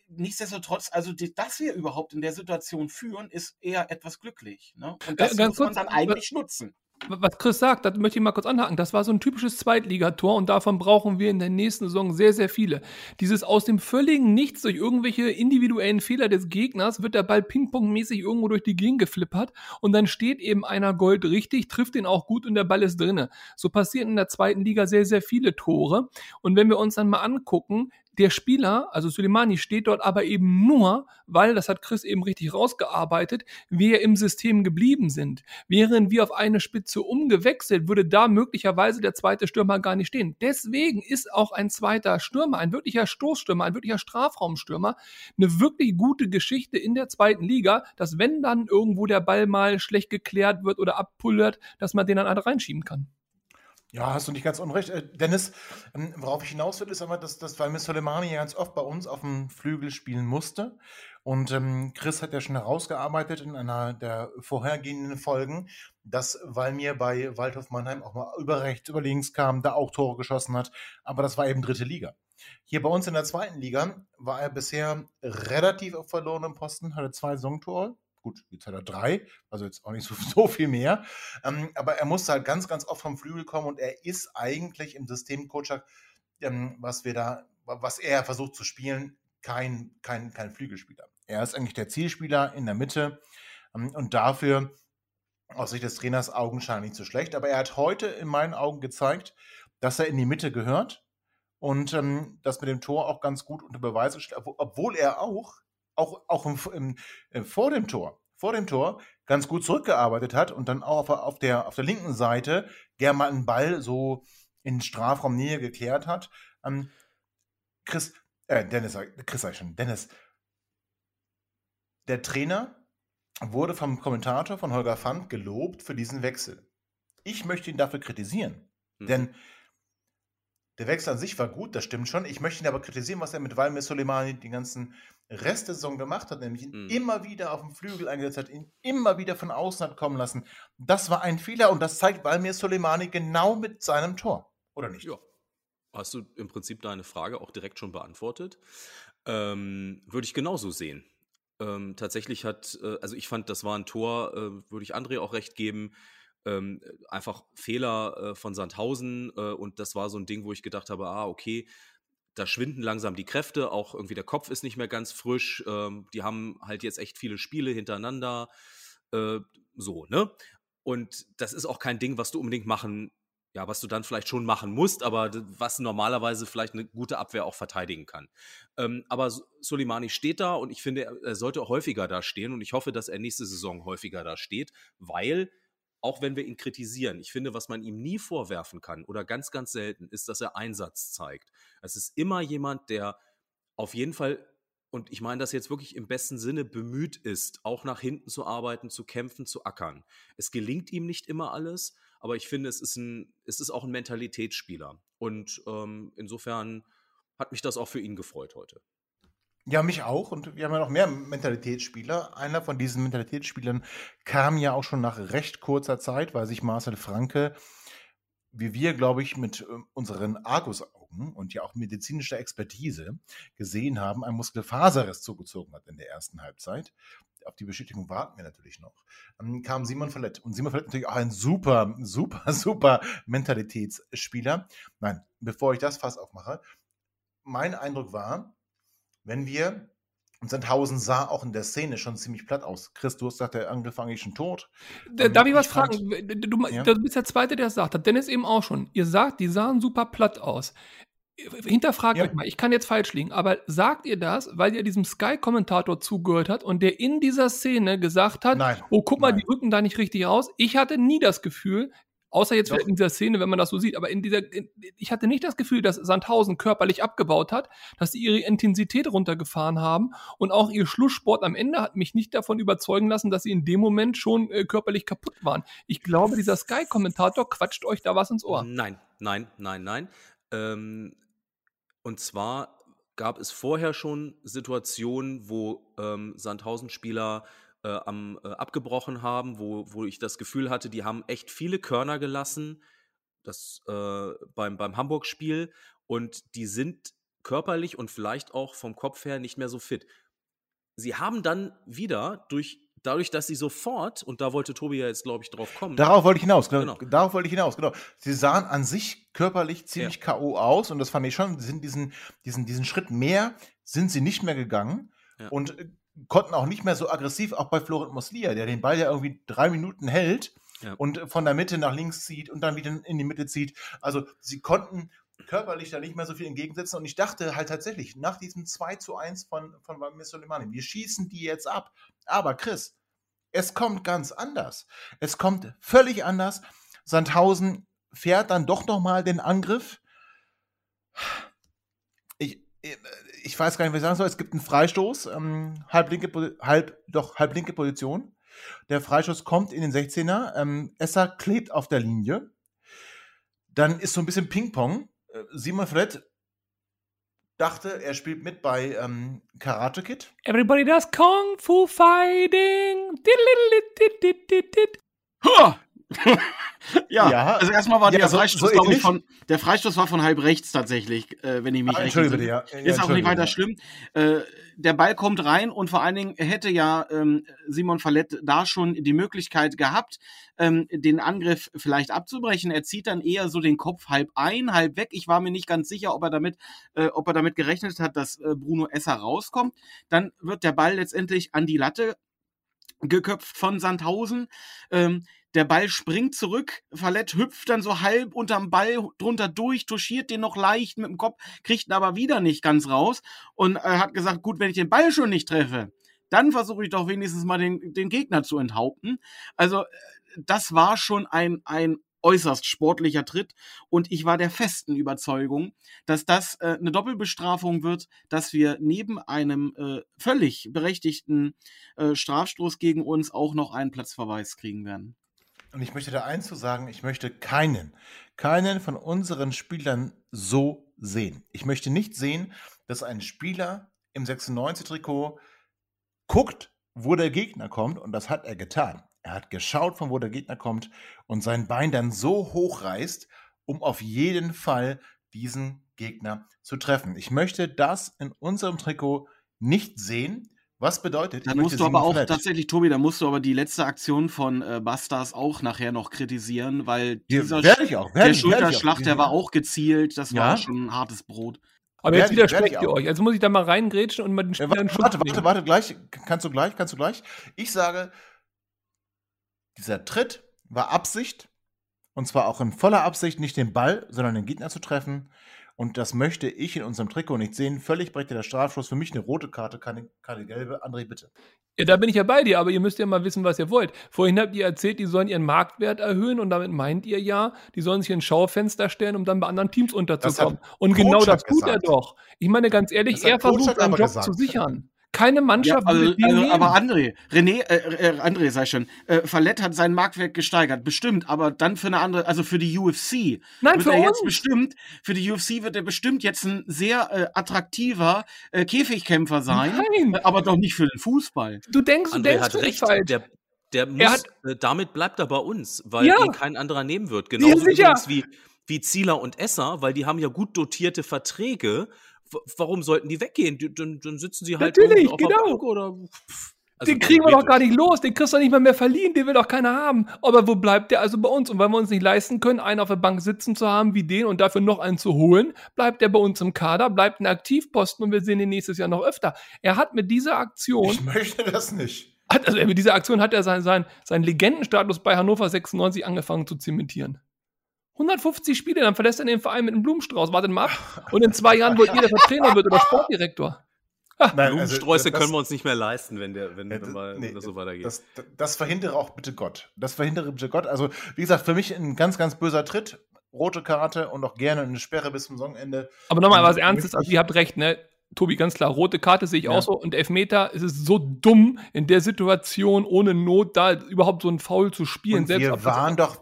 nichtsdestotrotz, also die, dass wir überhaupt in der Situation führen, ist eher etwas glücklich. Ne? Und das Äh, ganz muss man kurz, dann eigentlich nutzen. Was Chris sagt, das möchte ich mal kurz anhaken. Das war so ein typisches Zweitligator und davon brauchen wir in der nächsten Saison sehr, sehr viele. Dieses aus dem völligen Nichts durch irgendwelche individuellen Fehler des Gegners wird der Ball pingpongmäßig irgendwo durch die Gegend geflippert und dann steht eben einer Gold richtig, trifft den auch gut und der Ball ist drinne. So passieren in der zweiten Liga sehr, sehr viele Tore. Und wenn wir uns dann mal angucken, der Spieler, also Suleimani, steht dort aber eben nur, weil, das hat Chris eben richtig rausgearbeitet, wir im System geblieben sind. Wären wir auf eine Spitze umgewechselt, würde da möglicherweise der zweite Stürmer gar nicht stehen. Deswegen ist auch ein zweiter Stürmer, ein wirklicher Stoßstürmer, ein wirklicher Strafraumstürmer, eine wirklich gute Geschichte in der zweiten Liga, dass wenn dann irgendwo der Ball mal schlecht geklärt wird oder abpullert, dass man den dann halt reinschieben kann. Ja, hast du nicht ganz unrecht. Äh, Dennis, ähm, worauf ich hinaus will, ist aber, dass, dass weil Miss Soleimani ja ganz oft bei uns auf dem Flügel spielen musste. Und ähm, Chris hat ja schon herausgearbeitet in einer der vorhergehenden Folgen, dass Walmir bei Waldhof Mannheim auch mal über rechts, über links kam, da auch Tore geschossen hat. Aber das war eben dritte Liga. Hier bei uns in der zweiten Liga war er bisher relativ auf verlorenem Posten, hatte zwei Songtore, Gut, jetzt hat er drei, also jetzt auch nicht so, so viel mehr. Ähm, aber er musste halt ganz, ganz oft vom Flügel kommen und er ist eigentlich im System Kotschak, ähm, was wir da, was er versucht zu spielen, kein, kein, kein Flügelspieler. Er ist eigentlich der Zielspieler in der Mitte ähm, und dafür aus Sicht des Trainers augenscheinlich zu schlecht. Aber er hat heute in meinen Augen gezeigt, dass er in die Mitte gehört und ähm, das mit dem Tor auch ganz gut unter Beweis stellt, obwohl er auch auch, auch im, im, äh, vor dem Tor, vor dem Tor ganz gut zurückgearbeitet hat und dann auch auf, auf, der, auf der linken Seite gerne mal einen Ball so in Strafraumnähe geklärt hat. Ähm, Chris, äh, Dennis, Chris sag ich schon, Dennis, der Trainer wurde vom Kommentator von Holger Pfand gelobt für diesen Wechsel. Ich möchte ihn dafür kritisieren, mhm. denn der Wechsel an sich war gut, das stimmt schon. Ich möchte ihn aber kritisieren, was er mit Valmir Soleimani die ganzen Rest der Saison gemacht hat, nämlich ihn mhm. immer wieder auf dem Flügel eingesetzt hat, ihn immer wieder von außen hat kommen lassen. Das war ein Fehler und das zeigt Valmir Soleimani genau mit seinem Tor, oder nicht? Ja. Hast du im Prinzip deine Frage auch direkt schon beantwortet? Ähm, würde ich genauso sehen. Ähm, tatsächlich hat, äh, also ich fand, das war ein Tor, äh, würde ich André auch recht geben, ähm, einfach Fehler äh, von Sandhausen äh, und das war so ein Ding, wo ich gedacht habe, ah, okay, da schwinden langsam die Kräfte, auch irgendwie der Kopf ist nicht mehr ganz frisch, ähm, die haben halt jetzt echt viele Spiele hintereinander, äh, so, ne? Und das ist auch kein Ding, was du unbedingt machen, ja, was du dann vielleicht schon machen musst, aber was normalerweise vielleicht eine gute Abwehr auch verteidigen kann. Ähm, aber Soleimani steht da und ich finde, er sollte häufiger da stehen und ich hoffe, dass er nächste Saison häufiger da steht, weil auch wenn wir ihn kritisieren, ich finde, was man ihm nie vorwerfen kann oder ganz, ganz selten, ist, dass er Einsatz zeigt. Es ist immer jemand, der auf jeden Fall, und ich meine das jetzt wirklich im besten Sinne, bemüht ist, auch nach hinten zu arbeiten, zu kämpfen, zu ackern. Es gelingt ihm nicht immer alles, aber ich finde, es ist, ein, es ist auch ein Mentalitätsspieler. Und ähm, insofern hat mich das auch für ihn gefreut heute. Ja, mich auch. Und wir haben ja noch mehr Mentalitätsspieler. Einer von diesen Mentalitätsspielern kam ja auch schon nach recht kurzer Zeit, weil sich Marcel Franke, wie wir, glaube ich, mit äh, unseren Argusaugen und ja auch medizinischer Expertise gesehen haben, ein Muskelfaserriss zugezogen hat in der ersten Halbzeit. Auf die Bestätigung warten wir natürlich noch. Dann kam Simon Verlett. Und Simon Verlett natürlich auch ein super, super, super Mentalitätsspieler. Nein, bevor ich das Fass aufmache, mein Eindruck war, wenn wir und Sandhausen sah auch in der Szene schon ziemlich platt aus. Chris, du hast gesagt, der Angriff war eigentlich schon tot. Da, darf ich was fand, fragen? Du, ja? du, bist der Zweite, der es sagt. Hat Dennis eben auch schon. Ihr sagt, die sahen super platt aus. Hinterfragt ja. euch mal, ich kann jetzt falsch liegen, aber sagt ihr das, weil ihr diesem Sky-Kommentator zugehört hat und der in dieser Szene gesagt hat, Nein. oh, guck mal, Nein. die rücken da nicht richtig aus? Ich hatte nie das Gefühl, Außer jetzt in dieser Szene, wenn man das so sieht. Aber in dieser, in, ich hatte nicht das Gefühl, dass Sandhausen körperlich abgebaut hat, dass sie ihre Intensität runtergefahren haben und auch ihr Schlusssport am Ende hat mich nicht davon überzeugen lassen, dass sie in dem Moment schon äh, körperlich kaputt waren. Ich glaube, dieser Sky-Kommentator quatscht euch da was ins Ohr. Nein, nein, nein, nein. Ähm, und zwar gab es vorher schon Situationen, wo ähm, Sandhausen-Spieler äh, am, äh, abgebrochen haben, wo, wo ich das Gefühl hatte, die haben echt viele Körner gelassen das, äh, beim, beim Hamburg-Spiel und die sind körperlich und vielleicht auch vom Kopf her nicht mehr so fit. Sie haben dann wieder durch dadurch, dass sie sofort, und da wollte Tobi ja jetzt, glaube ich, drauf kommen. Darauf wollte ich hinaus, genau. Genau. Darauf wollte ich hinaus, genau. Sie sahen an sich körperlich ziemlich K.O. aus und das fand ich schon, sie sind diesen, diesen, diesen Schritt mehr sind sie nicht mehr gegangen Ja. und äh, konnten auch nicht mehr so aggressiv, auch bei Florent Moslia, der den Ball ja irgendwie drei Minuten hält Ja. und von der Mitte nach links zieht und dann wieder in die Mitte zieht. Also sie konnten körperlich da nicht mehr so viel entgegensetzen und ich dachte halt tatsächlich, nach diesem 2 zu 1 von, von Wamir Soleimani, wir schießen die jetzt ab. Aber Chris, es kommt ganz anders. Es kommt völlig anders. Sandhausen fährt dann doch nochmal den Angriff. Ich, ich weiß gar nicht, was ich sagen soll. Es gibt einen Freistoß, ähm, halblinke, Po- halb, doch, halblinke Position. Der Freistoß kommt in den 16er. Ähm, Esser klebt auf der Linie. Dann ist so ein bisschen Ping-Pong. Äh, Simon Fred dachte, er spielt mit bei ähm, Karate Kid. Everybody does Kung Fu Fighting. Diddle-diddle-diddle-diddle. Hua! Ja, Ja. also erstmal war Ja, der so- Freistoß, so glaube ich, von der Freistoß war von halb rechts tatsächlich, äh, wenn ich mich Ah, recht Entschuldige ja. Ja, Ist auch nicht weiter schlimm. Äh, der Ball kommt rein und vor allen Dingen hätte ja ähm, Simon Fallett da schon die Möglichkeit gehabt, ähm, den Angriff vielleicht abzubrechen. Er zieht dann eher so den Kopf halb ein, halb weg. Ich war mir nicht ganz sicher, ob er damit, äh, ob er damit gerechnet hat, dass äh, Bruno Esser rauskommt. Dann wird der Ball letztendlich an die Latte geköpft von Sandhausen. Ähm, der Ball springt zurück, Fallett hüpft dann so halb unterm Ball drunter durch, touchiert den noch leicht mit dem Kopf, kriegt ihn aber wieder nicht ganz raus und äh, hat gesagt, gut, wenn ich den Ball schon nicht treffe, dann versuche ich doch wenigstens mal den, den Gegner zu enthaupten. Also äh, das war schon ein, ein äußerst sportlicher Tritt und ich war der festen Überzeugung, dass das äh, eine Doppelbestrafung wird, dass wir neben einem äh, völlig berechtigten äh, Strafstoß gegen uns auch noch einen Platzverweis kriegen werden. Und ich möchte da eins zu sagen, ich möchte keinen, keinen von unseren Spielern so sehen. Ich möchte nicht sehen, dass ein Spieler im 96-Trikot guckt, wo der Gegner kommt, und das hat er getan. Er hat geschaut, von wo der Gegner kommt und sein Bein dann so hoch reißt, um auf jeden Fall diesen Gegner zu treffen. Ich möchte das in unserem Trikot nicht sehen. Was bedeutet, Dann musst du aber auch Fletch- tatsächlich, Tobi, da musst du aber die letzte Aktion von äh, Bastas auch nachher noch kritisieren, weil Ja, dieser werde ich auch, der ich- werde ich auch. Schulterschlag, der war auch gezielt, das Ja. war schon ein hartes Brot. Aber jetzt widersprecht ihr euch. Also muss ich da mal reingrätschen und mal den Spielern warte, Schutz warte, nehmen. warte, warte, gleich. Kannst du gleich, kannst du gleich. Ich sage, dieser Tritt war Absicht. Und zwar auch in voller Absicht, nicht den Ball, sondern den Gegner zu treffen. Und das möchte ich in unserem Trikot nicht sehen. Völlig berechtigter Strafschuss. Für mich eine rote Karte, keine, keine gelbe. André, bitte. Ja, da bin ich ja bei dir, aber ihr müsst ja mal wissen, was ihr wollt. Vorhin habt ihr erzählt, die sollen ihren Marktwert erhöhen und damit meint ihr ja, die sollen sich in Schaufenster stellen, um dann bei anderen Teams unterzukommen. Und Coach genau das tut er gesagt. doch. Ich meine, ganz ehrlich, er versucht seinen Job gesagt. zu sichern. Keine Mannschaft Ja, also, also, aber André, René, äh, äh, André, sei schon, äh, Fallett hat seinen Marktwert gesteigert, bestimmt, aber dann für eine andere, also für die UFC. Nein, wird für er uns. jetzt bestimmt, für die UFC wird er bestimmt jetzt ein sehr äh, attraktiver äh, Käfigkämpfer sein, Nein. äh, aber doch nicht für den Fußball. Du denkst, du André denkst hat recht. falsch. Der, der muss, hat- äh, damit bleibt er bei uns, weil Ja. ihn kein anderer nehmen wird. Genauso wie, wie Zieler und Esser, weil die haben ja gut dotierte Verträge. Warum sollten die weggehen? Die, dann, dann sitzen sie halt Natürlich, auf der genau. Bank oder. Pff, also den kriegen wir doch gar nicht los, den kriegst du doch nicht mal mehr verliehen, den will doch keiner haben. Aber wo bleibt der also bei uns? Und weil wir uns nicht leisten können, einen auf der Bank sitzen zu haben wie den und dafür noch einen zu holen, bleibt der bei uns im Kader, bleibt ein Aktivposten und wir sehen ihn nächstes Jahr noch öfter. Er hat mit dieser Aktion, Ich möchte das nicht. hat, also mit dieser Aktion hat er seinen sein, seinen Legendenstatus bei Hannover 96 angefangen zu zementieren. 150 Spiele, dann verlässt er den Verein mit einem Blumenstrauß. Wartet mal ab. Und in zwei Jahren wollt ihr, dass er Trainer wird oder Sportdirektor. Nein, Blumensträuße das- können wir uns nicht mehr leisten, wenn, der, wenn, Ja, wenn mal nee, das so weitergeht. Das, das verhindere auch bitte Gott. Das verhindere bitte Gott. Also, wie gesagt, für mich ein ganz, ganz böser Tritt. Rote Karte und auch gerne eine Sperre bis zum Saisonende. Aber nochmal was Ernstes, also ich- ihr habt recht, ne? Tobi, ganz klar, rote Karte sehe ich Ja. auch so. Und Elfmeter, es ist so dumm, in der Situation ohne Not da überhaupt so ein Foul zu spielen. Und selbst wir waren doch,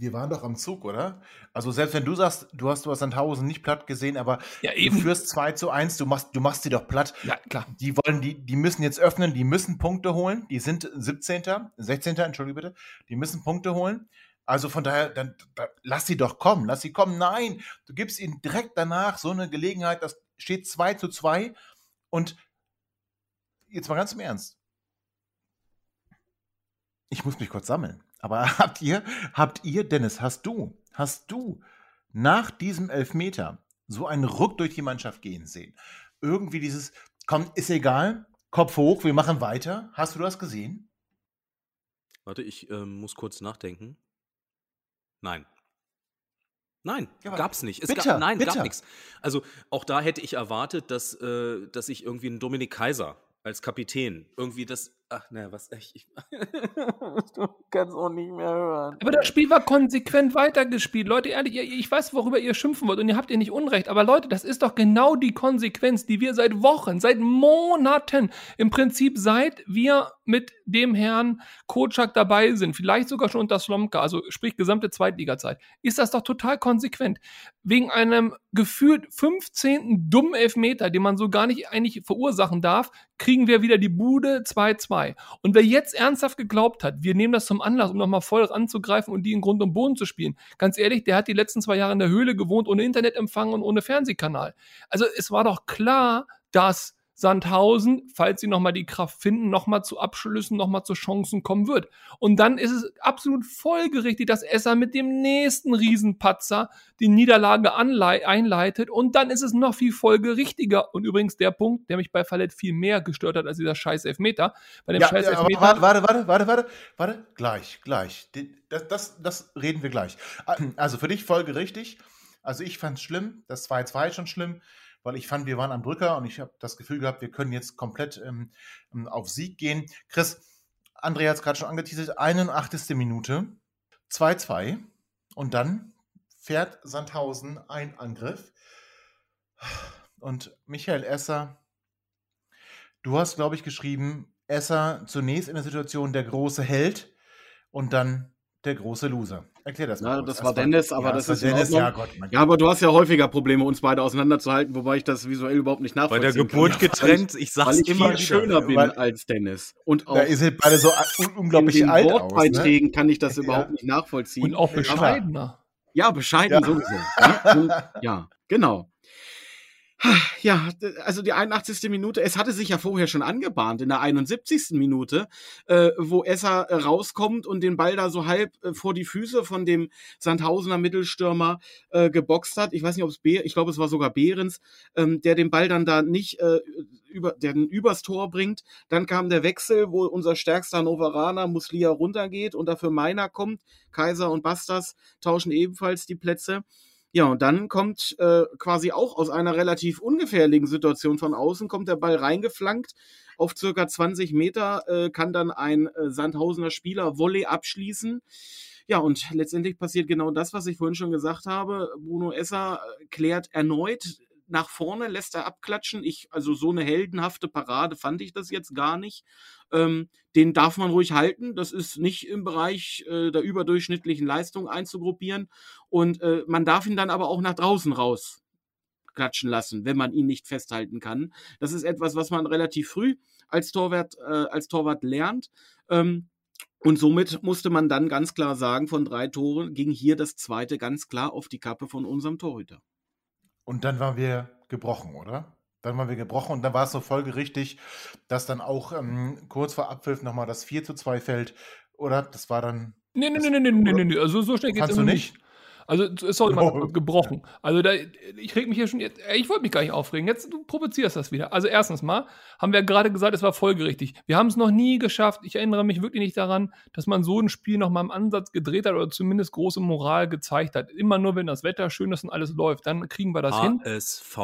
wir waren doch am Zug, oder? Also selbst wenn du sagst, du hast du hast Sandhausen nicht platt gesehen, aber Ja, du eben. führst 2 zu 1, du machst, du machst sie doch platt. Ja, klar. Die wollen, die, die müssen jetzt öffnen, die müssen Punkte holen. Die sind 17., 16., Entschuldige bitte. Die müssen Punkte holen. Also von daher, dann, da, lass sie doch kommen, lass sie kommen. Nein, du gibst ihnen direkt danach so eine Gelegenheit, das steht 2 zu 2. Und jetzt mal ganz im Ernst. ich muss mich kurz sammeln. Aber habt ihr, habt ihr, Dennis, hast du, hast du nach diesem Elfmeter so einen Ruck durch die Mannschaft gehen sehen? Irgendwie dieses, komm, ist egal, Kopf hoch, wir machen weiter. Hast du das gesehen? Warte, ich ähm, muss kurz nachdenken. Nein. Nein, Ja, gab's nicht. Es bitter, gab, nein, bitter. gab nichts. Also auch da hätte ich erwartet, dass, äh, dass ich irgendwie einen Dominik Kaiser als Kapitän irgendwie das. Ach, naja, was echt. Ich, du kannst auch nicht mehr hören. Aber das Spiel war konsequent weitergespielt. Leute, ehrlich, ihr- ich weiß, worüber ihr schimpfen wollt und ihr habt ihr nicht Unrecht. Aber Leute, das ist doch genau die Konsequenz, die wir seit Wochen, seit Monaten, im Prinzip seit wir mit dem Herrn Kotschak dabei sind, vielleicht sogar schon unter Slomka, also sprich gesamte Zweitligazeit, ist das doch total konsequent. Wegen einem gefühlt 15. dummen Elfmeter, den man so gar nicht eigentlich verursachen darf, kriegen wir wieder die Bude 2-2. Und wer jetzt ernsthaft geglaubt hat, wir nehmen das zum Anlass, um nochmal voll ranzugreifen und die in Grund und Boden zu spielen, ganz ehrlich, der hat die letzten zwei Jahre in der Höhle gewohnt, ohne Internetempfang und ohne Fernsehkanal. Also es war doch klar, dass Sandhausen, falls sie nochmal die Kraft finden, nochmal zu Abschlüssen, nochmal zu Chancen kommen wird. Und dann ist es absolut folgerichtig, dass Esser mit dem nächsten Riesenpatzer die Niederlage einleitet. Und dann ist es noch viel folgerichtiger. Und übrigens der Punkt, der mich bei Fallett viel mehr gestört hat als dieser scheiß Elfmeter. Bei dem Ja, scheiß Elfmeter. warte, warte, warte, warte, warte, warte, gleich, gleich. Das, das, das reden wir gleich. Also für dich folgerichtig. Also ich fand es schlimm, das 2-2 ist schon schlimm, weil ich fand, wir waren am Drücker und ich habe das Gefühl gehabt, wir können jetzt komplett ähm, ähm, auf Sieg gehen. Chris, André hat es gerade schon angeteasert, 81. Minute, 2-2 und dann fährt Sandhausen ein Angriff und Michael Esser Du hast, glaube ich, geschrieben, Esser zunächst in der Situation der große Held und dann der große Loser. Erklär das mal. Ja, kurz. das war Dennis, aber ja, das war ist in Dennis, ja Gott. Ja, aber du hast ja häufiger Probleme, uns beide auseinanderzuhalten, wobei ich das visuell überhaupt nicht Bei nachvollziehen der Geburt kann. getrennt, ich Weil sag's ich immer viel wieder. schöner bin weil- als Dennis. Und auch da ihr seht beide so un in unglaublich den alt aus. Ne? Wortbeiträgen kann ich das Ja. überhaupt nicht nachvollziehen. und auch Ja. bescheidener. Ja, bescheiden Ja. sowieso. Ja, ja, genau. Ja, also die 81. Minute, es hatte sich ja vorher schon angebahnt in der 71. Minute, äh, wo Esser äh, rauskommt und den Ball da so halb äh, vor die Füße von dem Sandhausener Mittelstürmer äh, geboxt hat. Ich weiß nicht, ob es Be ich glaube, es war sogar Behrens, ähm, der den Ball dann da nicht äh, über, der den übers Tor bringt. Dann kam der Wechsel, wo unser stärkster Hannoveraner Muslia runtergeht und dafür Meiner kommt. Kaiser und Bastas tauschen ebenfalls die Plätze. Ja, und dann kommt äh, quasi auch aus einer relativ ungefährlichen Situation von außen, kommt der Ball reingeflankt auf circa 20 Meter, äh, kann dann ein äh, Sandhausener Spieler Volley abschließen. Ja, und letztendlich passiert genau das, was ich vorhin schon gesagt habe. Bruno Esser äh, klärt erneut nach vorne, lässt er abklatschen. Ich, also so eine heldenhafte Parade fand ich das jetzt gar nicht. Ähm, den darf man ruhig halten. Das ist nicht im Bereich äh, der überdurchschnittlichen Leistung einzugruppieren. Und äh, man darf ihn dann aber auch nach draußen raus klatschen lassen, wenn man ihn nicht festhalten kann. Das ist etwas, was man relativ früh als Torwart, äh, als Torwart lernt. Ähm, und somit musste man dann ganz klar sagen, von drei Toren ging hier das zweite ganz klar auf die Kappe von unserem Torhüter. Und dann waren wir gebrochen, oder? Dann waren wir gebrochen und dann war es so folgerichtig, dass dann auch ähm, kurz vor Abpfiff nochmal das 4 zu 2 fällt. Oder? Das war dann. Nee, nee, Das- nee, nee, nee, nee, nee, also so schnell geht's Fandst du nicht? nicht. Also sorry, mal Oh. gebrochen. Also da, ich reg mich hier schon, ich wollte mich gar nicht aufregen. Jetzt du provozierst das wieder. Also erstens mal haben wir gerade gesagt, es war folgerichtig. Wir haben es noch nie geschafft. Ich erinnere mich wirklich nicht daran, dass man so ein Spiel noch mal im Ansatz gedreht hat oder zumindest große Moral gezeigt hat. Immer nur, wenn das Wetter schön ist und alles läuft, dann kriegen wir das hin. HSV.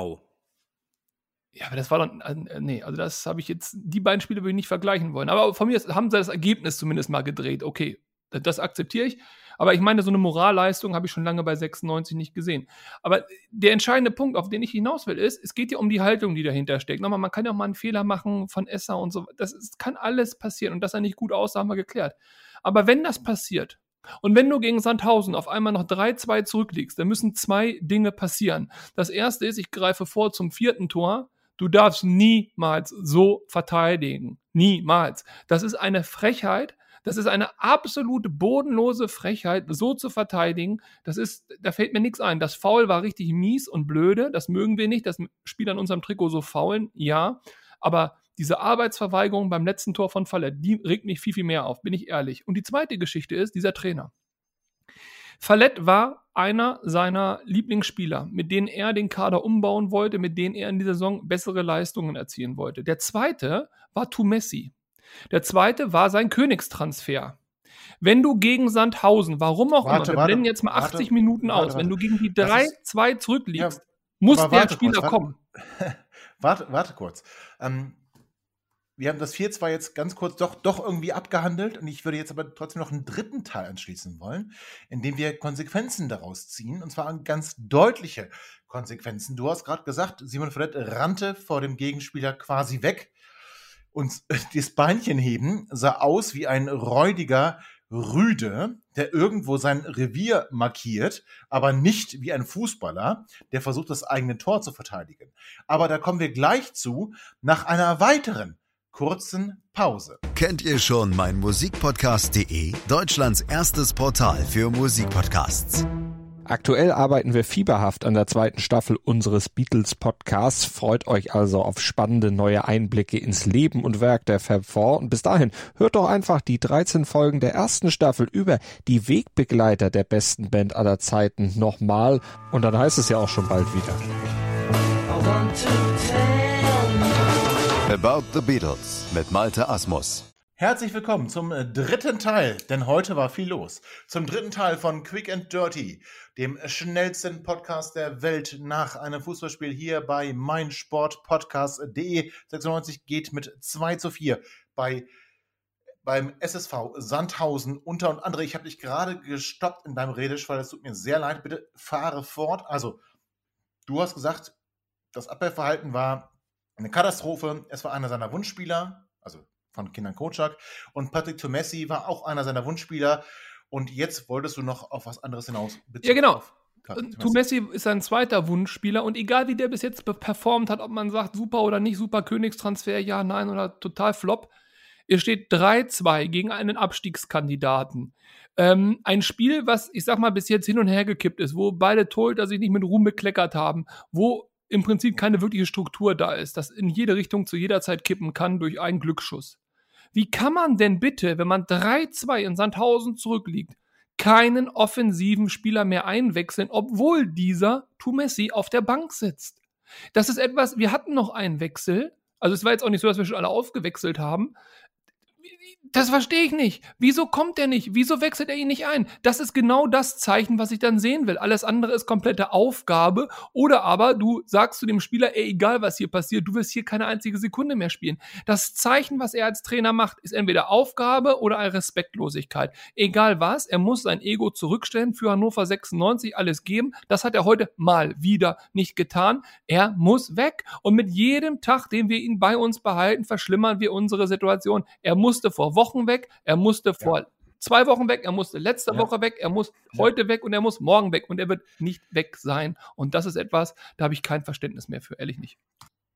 Ja, aber das war dann, äh, nee, also das habe ich jetzt, die beiden Spiele würde ich nicht vergleichen wollen. Aber von mir haben sie das Ergebnis zumindest mal gedreht. Okay, das akzeptiere ich. Aber ich meine, so eine Moralleistung habe ich schon lange bei 96 nicht gesehen. Aber der entscheidende Punkt, auf den ich hinaus will, ist, es geht ja um die Haltung, die dahinter steckt. Nochmal, man kann ja auch mal einen Fehler machen von Esser und so. Das ist, kann alles passieren. Und dass er nicht gut aussah, haben wir geklärt. Aber wenn das passiert, und wenn du gegen Sandhausen auf einmal noch 3-2 zurückliegst, dann müssen zwei Dinge passieren. Das erste ist, ich greife vor zum vierten Tor. Du darfst niemals so verteidigen. Niemals. Das ist eine Frechheit. Das ist eine absolute bodenlose Frechheit, so zu verteidigen. Das ist, da fällt mir nichts ein. Das Foul war richtig mies und blöde. Das mögen wir nicht, dass Spieler in unserem Trikot so faulen. Ja. Aber Diese Arbeitsverweigerung beim letzten Tor von Falle, die regt mich viel, viel mehr auf, bin ich ehrlich. Und die zweite Geschichte ist dieser Trainer. Fallett war einer seiner Lieblingsspieler, mit denen er den Kader umbauen wollte, mit denen er in dieser Saison bessere Leistungen erzielen wollte. Der zweite war Tumessi. Der zweite war sein Königstransfer. Wenn du gegen Sandhausen, warum auch Warte, immer, wir warte, blenden jetzt mal 80 warte, Minuten aus, wenn du gegen die Das 3-2 zurückliegst, Ja, muss der Spieler kurz, kommen. Warte, warte kurz. Ähm, wir haben das 4-2 jetzt ganz kurz doch, doch irgendwie abgehandelt und ich würde jetzt aber trotzdem noch einen dritten Teil anschließen wollen, in dem wir Konsequenzen daraus ziehen und zwar ganz deutliche Konsequenzen. Du hast gerade gesagt, Simon Fred rannte vor dem Gegenspieler quasi weg und das Beinchen heben sah aus wie ein räudiger Rüde, der irgendwo sein Revier markiert, aber nicht wie ein Fußballer, der versucht, das eigene Tor zu verteidigen. Aber da kommen wir gleich zu, nach einer weiteren kurzen Pause. Kennt ihr schon mein Musikpodcast.de? Deutschlands erstes Portal für Musikpodcasts. Aktuell arbeiten wir fieberhaft an der zweiten Staffel unseres Beatles Podcasts. Freut euch also auf spannende neue Einblicke ins Leben und Werk der Fab Four. Und bis dahin hört doch einfach die 13 Folgen der ersten Staffel über die Wegbegleiter der besten Band aller Zeiten nochmal. Und dann heißt es ja auch schon bald wieder. About the Beatles mit Malte Asmus. Herzlich willkommen zum äh, dritten Teil, denn heute war viel los. Zum dritten Teil von Quick and Dirty, dem schnellsten Podcast der Welt nach einem Fußballspiel hier bei meinsportpodcast.de. 96 geht mit 2 zu 4 bei beim SSV Sandhausen unter und andere. Ich habe dich gerade gestoppt in deinem Redeschwall. Es tut mir sehr leid. Bitte fahre fort. Also, du hast gesagt, das Abwehrverhalten war eine Katastrophe. Es war einer seiner Wunschspieler, von Kindern Kocak. Und Patrick Tomessi war auch einer seiner Wunschspieler. Und jetzt wolltest du noch auf was anderes hinaus. Ja, genau. Tumessi ist sein zweiter Wunschspieler und egal wie der bis jetzt performt hat, ob man sagt super oder nicht, super Königstransfer, ja, nein oder total flop, es steht 3-2 gegen einen Abstiegskandidaten. Ähm, ein Spiel, was ich sag mal bis jetzt hin und her gekippt ist, wo beide Torhüter sich nicht mit Ruhm bekleckert haben, wo im Prinzip keine wirkliche Struktur da ist, das in jede Richtung zu jeder Zeit kippen kann durch einen Glücksschuss. Wie kann man denn bitte, wenn man 3-2 in Sandhausen zurückliegt, keinen offensiven Spieler mehr einwechseln, obwohl dieser Tumessi auf der Bank sitzt? Das ist etwas, wir hatten noch einen Wechsel, also es war jetzt auch nicht so, dass wir schon alle aufgewechselt haben. Das verstehe ich nicht. Wieso kommt er nicht? Wieso wechselt er ihn nicht ein? Das ist genau das Zeichen, was ich dann sehen will. Alles andere ist komplette Aufgabe. Oder aber du sagst zu dem Spieler, ey, egal was hier passiert, du wirst hier keine einzige Sekunde mehr spielen. Das Zeichen, was er als Trainer macht, ist entweder Aufgabe oder eine Respektlosigkeit. Egal was, er muss sein Ego zurückstellen, für Hannover 96 alles geben. Das hat er heute mal wieder nicht getan. Er muss weg. Und mit jedem Tag, den wir ihn bei uns behalten, verschlimmern wir unsere Situation. Er musste vor Wochen weg, er musste vor zwei Wochen weg, er musste letzte Ja. Woche weg, er muss heute weg und er muss morgen weg und er wird nicht weg sein. Und das ist etwas, da habe ich kein Verständnis mehr für, ehrlich nicht.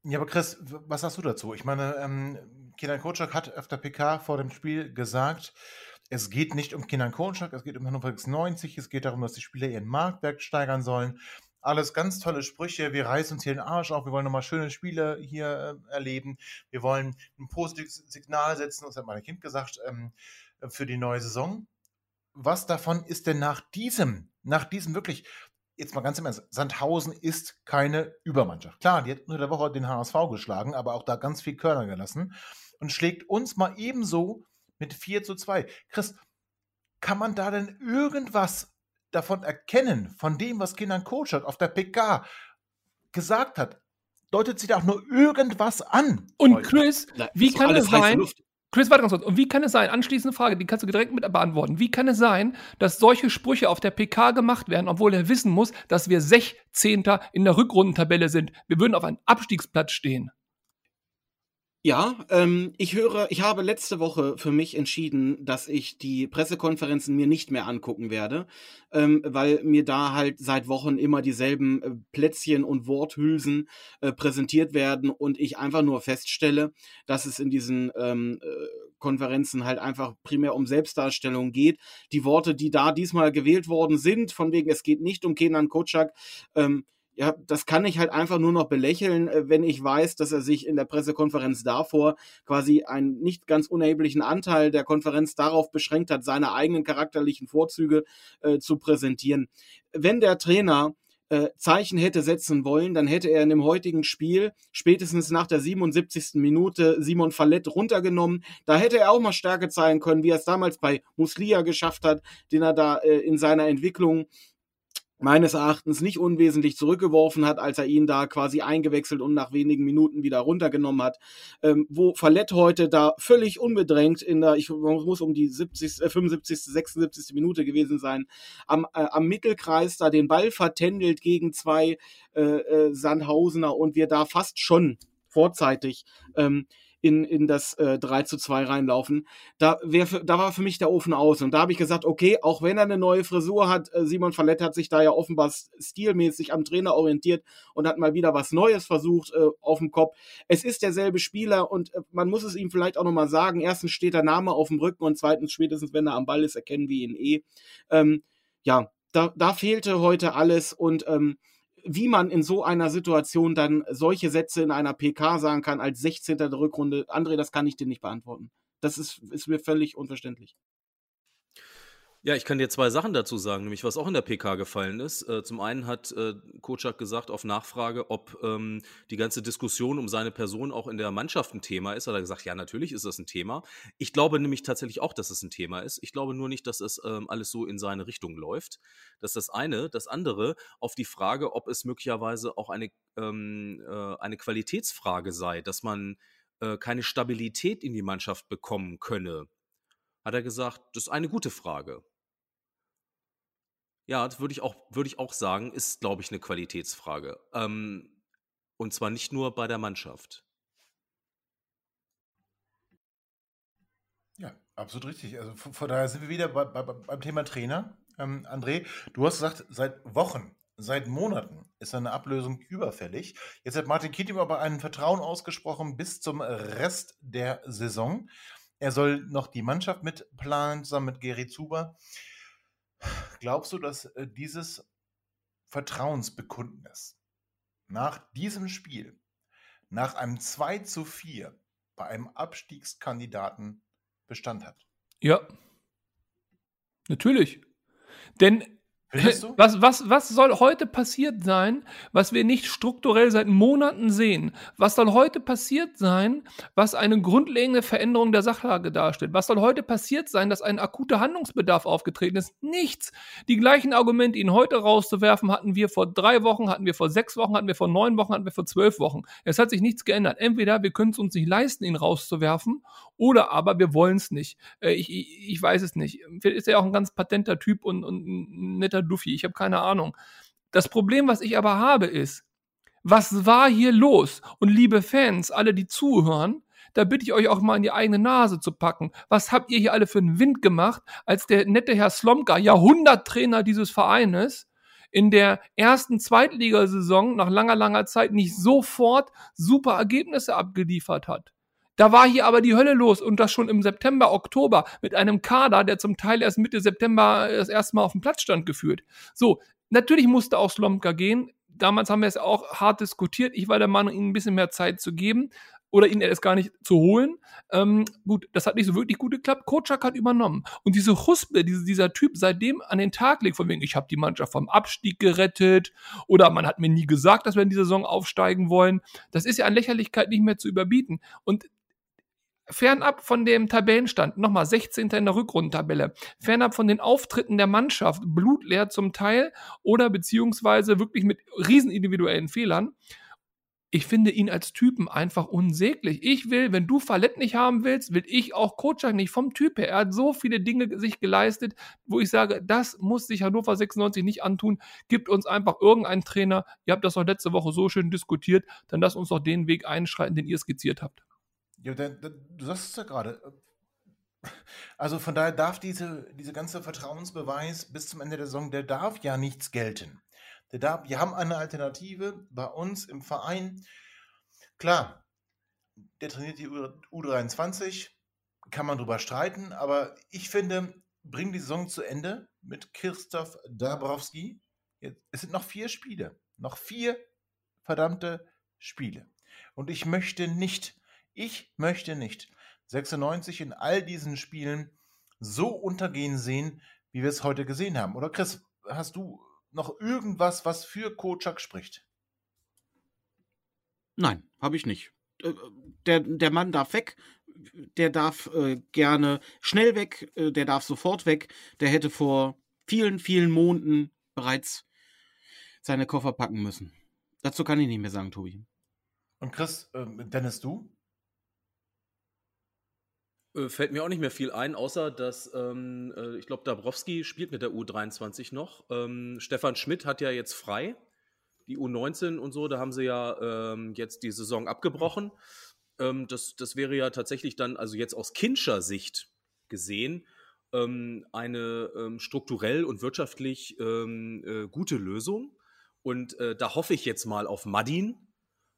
Ja, aber Chris, was sagst du dazu? Ich meine, ähm, Kenan Kocak hat auf der PK vor dem Spiel gesagt, es geht nicht um Kenan Kocak, es geht um Hannover 96, es geht darum, dass die Spieler ihren Marktwert steigern sollen. Alles ganz tolle Sprüche. Wir reißen uns hier den Arsch auf. Wir wollen nochmal schöne Spiele hier äh, erleben. Wir wollen ein positives Signal setzen, das hat mein Kind gesagt, ähm, für die neue Saison. Was davon ist denn nach diesem, nach diesem wirklich, jetzt mal ganz im Ernst, Sandhausen ist keine Übermannschaft. Klar, die hat unter der Woche den HSV geschlagen, aber auch da ganz viel Körner gelassen und schlägt uns mal ebenso mit 4 zu 2. Chris, kann man da denn irgendwas davon erkennen, von dem, was Kindern Kocak auf der PK gesagt hat? Deutet sie da auch nur irgendwas an? Und? Chris, Na, wie kann es sein. Chris, warte ganz kurz. Und wie kann es sein, anschließende Frage, die kannst du direkt mit beantworten. Wie kann es sein, dass solche Sprüche auf der PK gemacht werden, obwohl er wissen muss, dass wir 16. in der Rückrundentabelle sind? Wir würden auf einem Abstiegsplatz stehen. Ja, ähm, ich höre, ich habe letzte Woche für mich entschieden, dass ich die Pressekonferenzen mir nicht mehr angucken werde, ähm, weil mir da halt seit Wochen immer dieselben äh, Plätzchen und Worthülsen äh, präsentiert werden und ich einfach nur feststelle, dass es in diesen ähm, äh, Konferenzen halt einfach primär um Selbstdarstellung geht. Die Worte, die da diesmal gewählt worden sind, von wegen es geht nicht um Kenan Kocak, ähm, ja, das kann ich halt einfach nur noch belächeln, äh, wenn ich weiß, dass er sich in der Pressekonferenz davor quasi einen nicht ganz unerheblichen Anteil der Konferenz darauf beschränkt hat, seine eigenen charakterlichen Vorzüge äh, zu präsentieren. Wenn der Trainer äh, Zeichen hätte setzen wollen, dann hätte er in dem heutigen Spiel spätestens nach der 77. Minute Simon Fallett runtergenommen. Da hätte er auch mal Stärke zeigen können, wie er es damals bei Muslia geschafft hat, den er da äh, in seiner Entwicklung meines Erachtens nicht unwesentlich zurückgeworfen hat, als er ihn da quasi eingewechselt und nach wenigen Minuten wieder runtergenommen hat. Ähm, wo Fallett heute da völlig unbedrängt in der, ich muss um die 70, äh, 75., 76. Minute gewesen sein, am, äh, am Mittelkreis da den Ball vertändelt gegen zwei äh, äh, Sandhausener und wir da fast schon vorzeitig ähm, in, in das äh, 3 zu 2 reinlaufen. Da, wär da war für mich der Ofen aus. Und da habe ich gesagt, okay, auch wenn er eine neue Frisur hat, äh, Simon Fallett hat sich da ja offenbar stilmäßig am Trainer orientiert und hat mal wieder was Neues versucht äh, auf dem Kopf. Es ist derselbe Spieler und äh, man muss es ihm vielleicht auch nochmal sagen. Erstens steht der Name auf dem Rücken und zweitens spätestens, wenn er am Ball ist, erkennen wir ihn eh. Ähm, ja, da, da fehlte heute alles und ähm, wie man in so einer Situation dann solche Sätze in einer PK sagen kann als 16. der Rückrunde, André, das kann ich dir nicht beantworten. Das ist, ist mir völlig unverständlich. Ja, ich kann dir zwei Sachen dazu sagen, nämlich was auch in der PK gefallen ist. Äh, zum einen hat äh, Kocak gesagt auf Nachfrage, ob ähm, die ganze Diskussion um seine Person auch in der Mannschaft ein Thema ist. Hat er gesagt, ja, natürlich ist das ein Thema. Ich glaube nämlich tatsächlich auch, dass es ein Thema ist. Ich glaube nur nicht, dass es ähm, alles so in seine Richtung läuft. Das ist das eine. Das andere, auf die Frage, ob es möglicherweise auch eine, ähm, äh, eine Qualitätsfrage sei, dass man äh, keine Stabilität in die Mannschaft bekommen könne hat er gesagt, das ist eine gute Frage. Ja, das würde ich auch, ich auch sagen, ist, glaube ich, eine Qualitätsfrage. Ähm, und zwar nicht nur bei der Mannschaft. Ja, absolut richtig. Also von, daher sind wir wieder bei, bei, beim Thema Trainer. Ähm, André, du hast gesagt, seit Wochen, seit Monaten ist eine Ablösung überfällig. Jetzt hat Martin Kittim aber ein Vertrauen ausgesprochen bis zum Rest der Saison. Er soll noch die Mannschaft mitplanen, zusammen mit Geri Zuber. Glaubst du, dass äh, dieses Vertrauensbekundnis nach diesem Spiel, nach einem 2 zu 4 bei einem Abstiegskandidaten Bestand hat? Ja. Natürlich. Denn was, was, was soll heute passiert sein, was wir nicht strukturell seit Monaten sehen? Was soll heute passiert sein, was eine grundlegende Veränderung der Sachlage darstellt? Was soll heute passiert sein, dass ein akuter Handlungsbedarf aufgetreten ist? Nichts. Die gleichen Argumente, ihn heute rauszuwerfen, hatten wir vor drei Wochen, hatten wir vor sechs Wochen, hatten wir vor neun Wochen, hatten wir vor zwölf Wochen. Es hat sich nichts geändert. Entweder wir können es uns nicht leisten, ihn rauszuwerfen, oder aber wir wollen es nicht. Äh, ich, ich, ich weiß es nicht. Vielleicht ist er auch ein ganz patenter Typ und, und ein netter Luffy, ich habe keine Ahnung. Das Problem, was ich aber habe, ist, was war hier los? Und liebe Fans, alle, die zuhören, da bitte ich euch auch mal in die eigene Nase zu packen. Was habt ihr hier alle für einen Wind gemacht, als der nette Herr Slomka, Jahrhunderttrainer dieses Vereines, in der ersten Zweitligasaison nach langer, langer Zeit nicht sofort super Ergebnisse abgeliefert hat? Da war hier aber die Hölle los und das schon im September, Oktober mit einem Kader, der zum Teil erst Mitte September das erste Mal auf dem Platz stand, geführt. So, natürlich musste auch Slomka gehen. Damals haben wir es auch hart diskutiert. Ich war der Meinung, ihm ein bisschen mehr Zeit zu geben oder ihn erst gar nicht zu holen. Ähm, gut, das hat nicht so wirklich gut geklappt. Kocak hat übernommen. Und diese Huspe, diese, dieser Typ seitdem an den Tag legt, von wegen, ich habe die Mannschaft vom Abstieg gerettet oder man hat mir nie gesagt, dass wir in die Saison aufsteigen wollen. Das ist ja an Lächerlichkeit nicht mehr zu überbieten. Und fernab von dem Tabellenstand, nochmal 16. in der Rückrundentabelle, fernab von den Auftritten der Mannschaft, blutleer zum Teil oder beziehungsweise wirklich mit riesen individuellen Fehlern. Ich finde ihn als Typen einfach unsäglich. Ich will, wenn du Fallett nicht haben willst, will ich auch Kocak nicht vom Typ her. Er hat so viele Dinge sich geleistet, wo ich sage, das muss sich Hannover 96 nicht antun. Gibt uns einfach irgendeinen Trainer. Ihr habt das doch letzte Woche so schön diskutiert, dann lasst uns doch den Weg einschreiten, den ihr skizziert habt. Ja, der, der, du sagst es ja gerade. Also von daher darf diese, diese ganze Vertrauensbeweis bis zum Ende der Saison, der darf ja nichts gelten. Der darf, wir haben eine Alternative bei uns im Verein. Klar, der trainiert die U23, kann man drüber streiten, aber ich finde, bring die Saison zu Ende mit Christoph Dabrowski, es sind noch vier Spiele. Noch vier verdammte Spiele. Und ich möchte nicht, ich möchte nicht 96 in all diesen Spielen so untergehen sehen, wie wir es heute gesehen haben. Oder Chris, hast du noch irgendwas, was für Kocak spricht? Nein, habe ich nicht. Äh, der, der Mann darf weg, der darf äh, gerne schnell weg, äh, der darf sofort weg. Der hätte vor vielen, vielen Monaten bereits seine Koffer packen müssen. Dazu kann ich nicht mehr sagen, Tobi. Und Chris, äh, Dennis, du? Äh, fällt mir auch nicht mehr viel ein, außer dass ähm, äh, ich glaube, Dabrowski spielt mit der U23 noch. Ähm, Stefan Schmidt hat ja jetzt frei. Die U19 und so, da haben sie ja ähm, jetzt die Saison abgebrochen. Ähm, das, das wäre ja tatsächlich dann, also jetzt aus Kinscher Sicht gesehen, ähm, eine ähm, strukturell und wirtschaftlich äh, gute Lösung. Und äh, da hoffe ich jetzt mal auf Madin,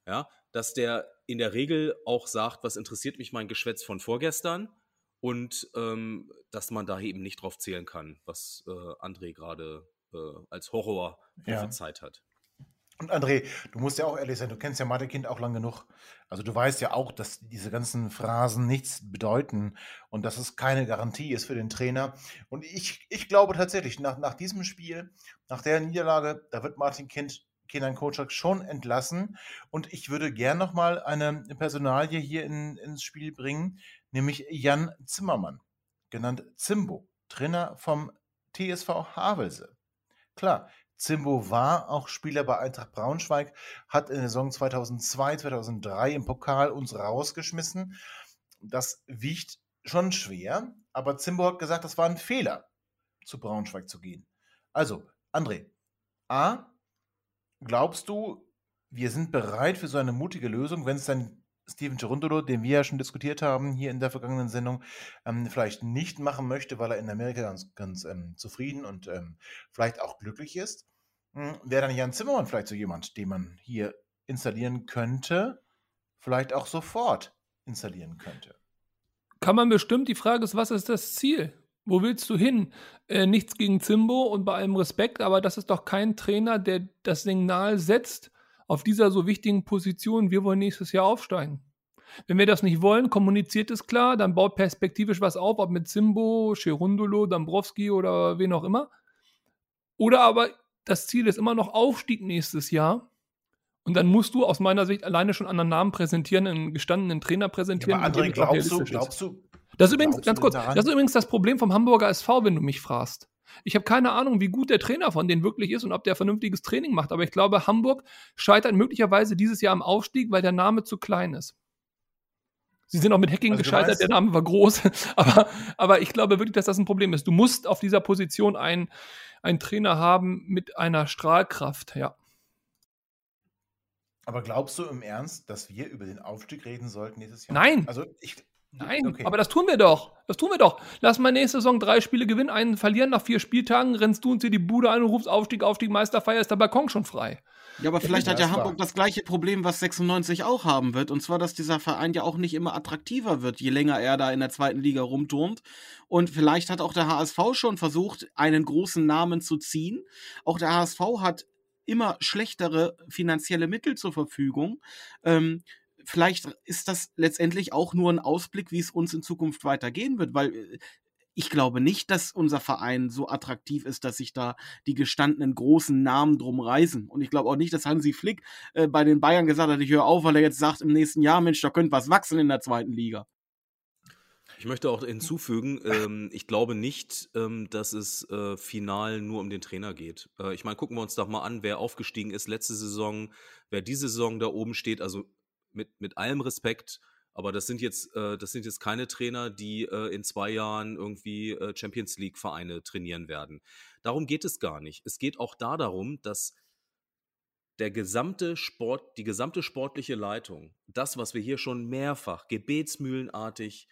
ja, dass der in der Regel auch sagt, was interessiert mich mein Geschwätz von vorgestern und ähm, dass man da eben nicht drauf zählen kann, was äh, André gerade äh, als Horror ja. prophezeit hat. Und André, du musst ja auch ehrlich sein, du kennst ja Mathe-Kind auch lang genug. Also du weißt ja auch, dass diese ganzen Phrasen nichts bedeuten und dass es keine Garantie ist für den Trainer. Und ich, ich glaube tatsächlich, nach, nach diesem Spiel, nach der Niederlage, da wird Martin Kind Kenan Kocak schon entlassen. Und ich würde gern nochmal eine Personalie hier in, ins Spiel bringen, nämlich Jan Zimmermann, genannt Zimbo, Trainer vom TSV Havelse. Klar, Zimbo war auch Spieler bei Eintracht Braunschweig, hat in der Saison 2002, 2003 im Pokal uns rausgeschmissen. Das wiegt schon schwer, aber Zimbo hat gesagt, das war ein Fehler, zu Braunschweig zu gehen. Also, André, A, glaubst du, wir sind bereit für so eine mutige Lösung, wenn es dann Steven Gerundolo, den wir ja schon diskutiert haben hier in der vergangenen Sendung, ähm, vielleicht nicht machen möchte, weil er in Amerika ganz, ganz ähm, zufrieden und ähm, vielleicht auch glücklich ist. Hm, Wäre dann Jan Zimmermann vielleicht so jemand, den man hier installieren könnte, vielleicht auch sofort installieren könnte? Kann man bestimmt. Die Frage ist, was ist das Ziel? Wo willst du hin? Äh, nichts gegen Zimbo und bei allem Respekt, aber das ist doch kein Trainer, der das Signal setzt auf dieser so wichtigen Position, wir wollen nächstes Jahr aufsteigen. Wenn wir das nicht wollen, kommuniziert es klar, dann baut perspektivisch was auf, ob mit Zimbo, Cherundolo, Dambrowski oder wen auch immer. Oder aber das Ziel ist immer noch Aufstieg nächstes Jahr. Und dann musst du aus meiner Sicht alleine schon anderen Namen präsentieren, einen gestandenen Trainer präsentieren. Ja, aber André, glaubst du, glaubst du, das ist übrigens, ganz kurz, das ist übrigens das Problem vom Hamburger SV, wenn du mich fragst. Ich habe keine Ahnung, wie gut der Trainer von denen wirklich ist und ob der vernünftiges Training macht. Aber ich glaube, Hamburg scheitert möglicherweise dieses Jahr am Aufstieg, weil der Name zu klein ist. Sie sind auch mit Hacking also gescheitert, der Name war groß. aber, aber ich glaube wirklich, dass das ein Problem ist. Du musst auf dieser Position einen, einen Trainer haben mit einer Strahlkraft, ja. Aber glaubst du im Ernst, dass wir über den Aufstieg reden sollten nächstes Jahr? Nein. Also ich, Nein, okay. aber das tun wir doch. Das tun wir doch. Lass mal nächste Saison drei Spiele gewinnen, einen verlieren nach vier Spieltagen, rennst du uns hier die Bude an und rufst Aufstieg, Aufstieg, Meisterfeier, ist der Balkon schon frei. Ja, aber vielleicht hat ja Hamburg das gleiche Problem, was 96 auch haben wird. Und zwar, dass dieser Verein ja auch nicht immer attraktiver wird, je länger er da in der zweiten Liga rumturnt. Und vielleicht hat auch der HSV schon versucht, einen großen Namen zu ziehen. Auch der HSV hat immer schlechtere finanzielle Mittel zur Verfügung. Ähm, vielleicht ist das letztendlich auch nur ein Ausblick, wie es uns in Zukunft weitergehen wird, weil äh, ich glaube nicht, dass unser Verein so attraktiv ist, dass sich da die gestandenen großen Namen drum reißen. Und ich glaube auch nicht, dass Hansi Flick äh, bei den Bayern gesagt hat, ich höre auf, weil er jetzt sagt im nächsten Jahr, Mensch, da könnte was wachsen in der zweiten Liga. Ich möchte auch hinzufügen, ähm, ich glaube nicht, ähm, dass es äh, final nur um den Trainer geht. Äh, ich meine, gucken wir uns doch mal an, wer aufgestiegen ist letzte Saison, wer diese Saison da oben steht. Also mit, mit allem Respekt, aber das sind jetzt, äh, das sind jetzt keine Trainer, die äh, in zwei Jahren irgendwie äh, Champions League-Vereine trainieren werden. Darum geht es gar nicht. Es geht auch da darum, dass der gesamte Sport, die gesamte sportliche Leitung, das, was wir hier schon mehrfach gebetsmühlenartig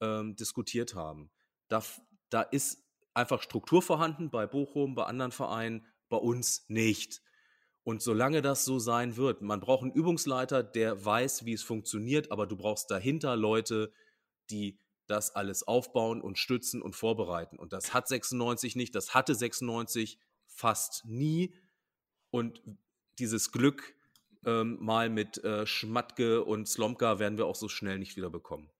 ähm, diskutiert haben, da, da ist einfach Struktur vorhanden bei Bochum, bei anderen Vereinen, bei uns nicht. Und solange das so sein wird, man braucht einen Übungsleiter, der weiß, wie es funktioniert, aber du brauchst dahinter Leute, die das alles aufbauen und stützen und vorbereiten. Und das hat 96 nicht, das hatte 96 fast nie. Und dieses Glück ähm, mal mit äh, Schmatke und Slomka werden wir auch so schnell nicht wieder bekommen.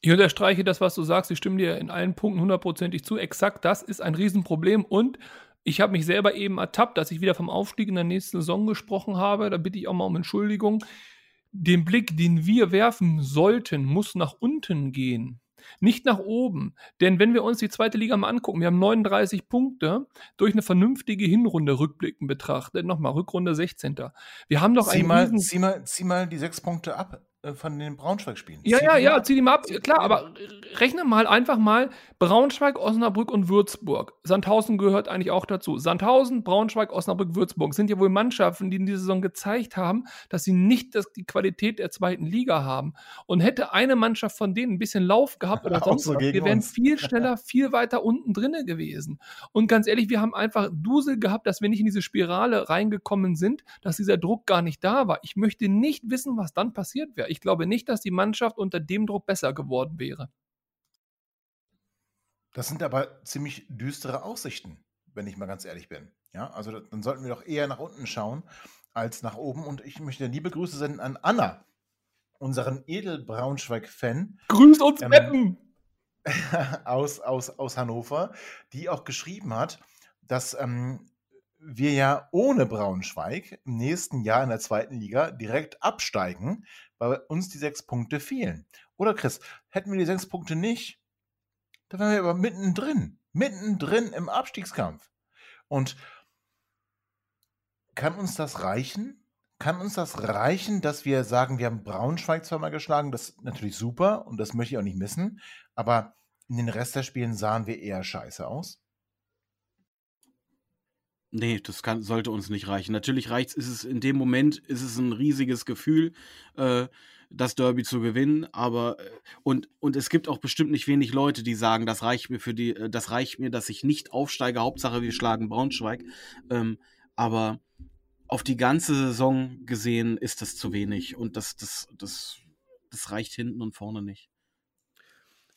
Ich unterstreiche das, was du sagst. Ich stimme dir in allen Punkten hundertprozentig zu. Exakt das ist ein Riesenproblem. Und ich habe mich selber eben ertappt, dass ich wieder vom Aufstieg in der nächsten Saison gesprochen habe. Da bitte ich auch mal um Entschuldigung. Den Blick, den wir werfen sollten, muss nach unten gehen. Nicht nach oben. Denn wenn wir uns die zweite Liga mal angucken, wir haben 39 Punkte durch eine vernünftige Hinrunde rückblickend betrachtet. Nochmal, Rückrunde 16. Wir haben doch zieh einen mal, zieh, mal, zieh mal die sechs Punkte ab von den Braunschweig-Spielen. Ja, ja, ja, zieh die mal ab. Klar, aber rechne mal einfach mal Braunschweig, Osnabrück und Würzburg. Sandhausen gehört eigentlich auch dazu. Sandhausen, Braunschweig, Osnabrück, Würzburg sind ja wohl Mannschaften, die in dieser Saison gezeigt haben, dass sie nicht das, die Qualität der zweiten Liga haben. Und hätte eine Mannschaft von denen ein bisschen Lauf gehabt oder sonst so wir wären uns. viel schneller, viel weiter unten drinne gewesen. Und ganz ehrlich, wir haben einfach Dusel gehabt, dass wir nicht in diese Spirale reingekommen sind, dass dieser Druck gar nicht da war. Ich möchte nicht wissen, was dann passiert wäre. Ich glaube nicht, dass die Mannschaft unter dem Druck besser geworden wäre. Das sind aber ziemlich düstere Aussichten, wenn ich mal ganz ehrlich bin. Ja, also da- dann sollten wir doch eher nach unten schauen als nach oben. Und ich möchte liebe Grüße senden an Anna, unseren Edel-Braunschweig-Fan Grüßt uns, Ähm, Meppen! aus, aus, aus Hannover, die auch geschrieben hat, dass ähm, wir ja ohne Braunschweig im nächsten Jahr in der zweiten Liga direkt absteigen, weil uns die sechs Punkte fehlen. Oder Chris, hätten wir die sechs Punkte nicht, dann wären wir aber mittendrin, mittendrin im Abstiegskampf. Und kann uns das reichen? Kann uns das reichen, dass wir sagen, wir haben Braunschweig zweimal geschlagen? Das ist natürlich super und das möchte ich auch nicht missen. Aber in den Rest der Spielen sahen wir eher scheiße aus. Nee, das kann, sollte uns nicht reichen. Natürlich reicht ist es in dem Moment, ist es ein riesiges Gefühl, äh, das Derby zu gewinnen, aber äh, und, und es gibt auch bestimmt nicht wenig Leute, die sagen, das reicht mir für die, äh, das reicht mir, dass ich nicht aufsteige, Hauptsache wir schlagen Braunschweig. Ähm, aber auf die ganze Saison gesehen ist das zu wenig und das, das, das, das reicht hinten und vorne nicht.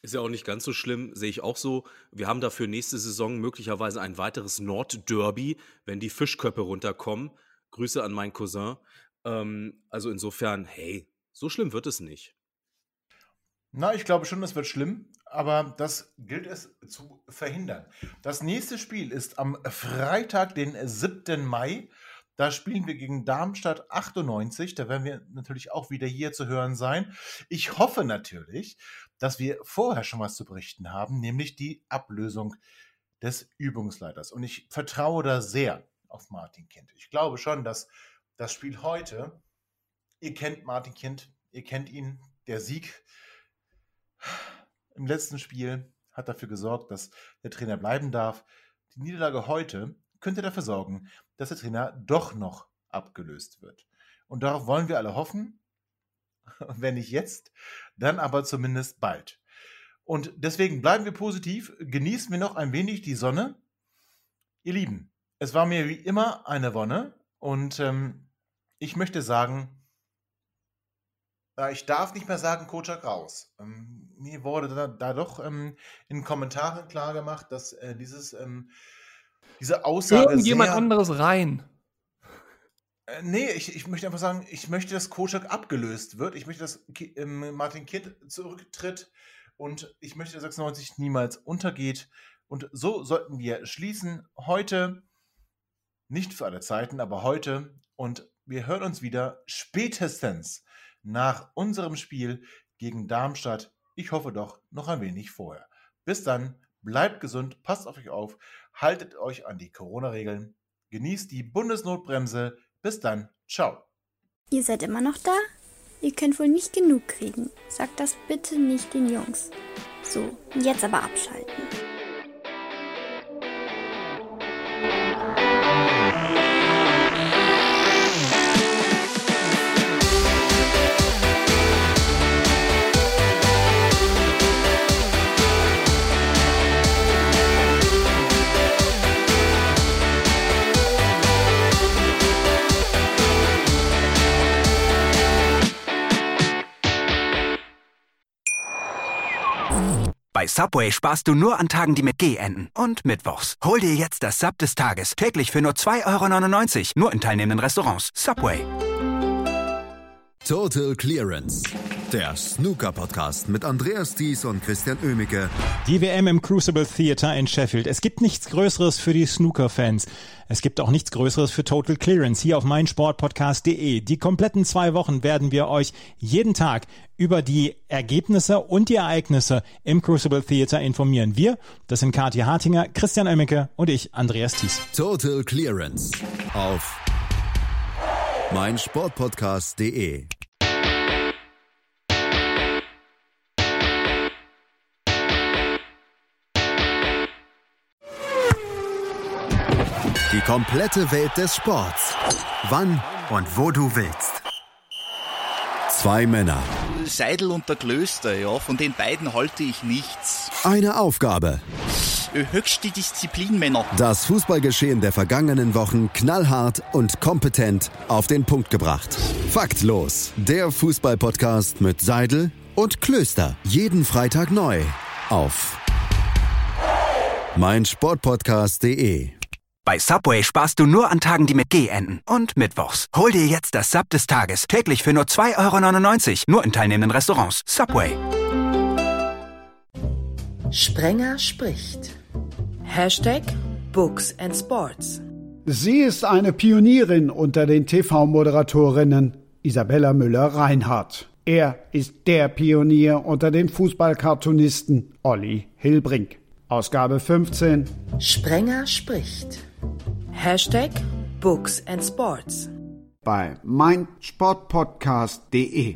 Ist ja auch nicht ganz so schlimm, sehe ich auch so. Wir haben dafür nächste Saison möglicherweise ein weiteres Nordderby, wenn die Fischköppe runterkommen. Grüße an meinen Cousin. Ähm, also insofern, hey, so schlimm wird es nicht. Na, ich glaube schon, das wird schlimm, aber das gilt es zu verhindern. Das nächste Spiel ist am Freitag, den 7. Mai. Da spielen wir gegen Darmstadt 98. Da werden wir natürlich auch wieder hier zu hören sein. Ich hoffe natürlich, dass wir vorher schon was zu berichten haben, nämlich die Ablösung des Übungsleiters. Und ich vertraue da sehr auf Martin Kind. Ich glaube schon, dass das Spiel heute, ihr kennt Martin Kind, ihr kennt ihn, der Sieg im letzten Spiel hat dafür gesorgt, dass der Trainer bleiben darf. Die Niederlage heute könnte dafür sorgen, dass der Trainer doch noch abgelöst wird. Und darauf wollen wir alle hoffen. Wenn nicht jetzt, dann aber zumindest bald. Und deswegen bleiben wir positiv, genießen wir noch ein wenig die Sonne. Ihr Lieben, es war mir wie immer eine Wonne und ähm, ich möchte sagen, äh, ich darf nicht mehr sagen Kojak raus. Ähm, mir wurde da, da doch ähm, in Kommentaren klar gemacht, dass äh, dieses, ähm, diese Aussage Irgendjemand sehr, anderes rein. Äh, nee, ich, ich möchte einfach sagen, ich möchte, dass Kojak abgelöst wird. Ich möchte, dass Ki ähm, Martin Kind zurücktritt und ich möchte, dass 96 niemals untergeht. Und so sollten wir schließen. Heute, nicht für alle Zeiten, aber heute. Und wir hören uns wieder spätestens nach unserem Spiel gegen Darmstadt. Ich hoffe doch noch ein wenig vorher. Bis dann, bleibt gesund, passt auf euch auf, haltet euch an die Corona-Regeln, genießt die Bundesnotbremse. Bis dann, ciao. Ihr seid immer noch da? Ihr könnt wohl nicht genug kriegen. Sagt das bitte nicht den Jungs. So, jetzt aber abschalten. Bei Subway sparst du nur an Tagen, die mit G enden. Und Mittwochs. Hol dir jetzt das Sub des Tages. Täglich für nur 2,99 Euro. Nur in teilnehmenden Restaurants. Subway. Total Clearance. Der Snooker-Podcast mit Andreas Thies und Christian Oemicke. Die WM im Crucible Theater in Sheffield. Es gibt nichts Größeres für die Snooker-Fans. Es gibt auch nichts Größeres für Total Clearance hier auf meinsportpodcast.de. Die kompletten zwei Wochen werden wir euch jeden Tag über die Ergebnisse und die Ereignisse im Crucible Theater informieren. Wir, das sind Kathi Hartinger, Christian Oemicke und ich, Andreas Thies. Total Clearance auf meinsportpodcast.de. Die komplette Welt des Sports. Wann und wo du willst. Zwei Männer. Seidel und der Klöster, ja, von den beiden halte ich nichts. Eine Aufgabe. Höchste Disziplin, Männer. Das Fußballgeschehen der vergangenen Wochen knallhart und kompetent auf den Punkt gebracht. Faktlos. Der Fußballpodcast mit Seidel und Klöster. Jeden Freitag neu. Auf meinsportpodcast.de. Bei Subway sparst du nur an Tagen, die mit G enden. Und Mittwochs. Hol dir jetzt das Sub des Tages. Täglich für nur 2,99 Euro. Nur in teilnehmenden Restaurants. Subway. Sprenger spricht. Hashtag Books and Sports. Sie ist eine Pionierin unter den TV-Moderatorinnen, Isabella Müller-Reinhardt. Er ist der Pionier unter den Fußballkartonisten, Olli Hilbrink. Ausgabe 15. Sprenger spricht. Hashtag Books and Sports. Bei meinsportpodcast.de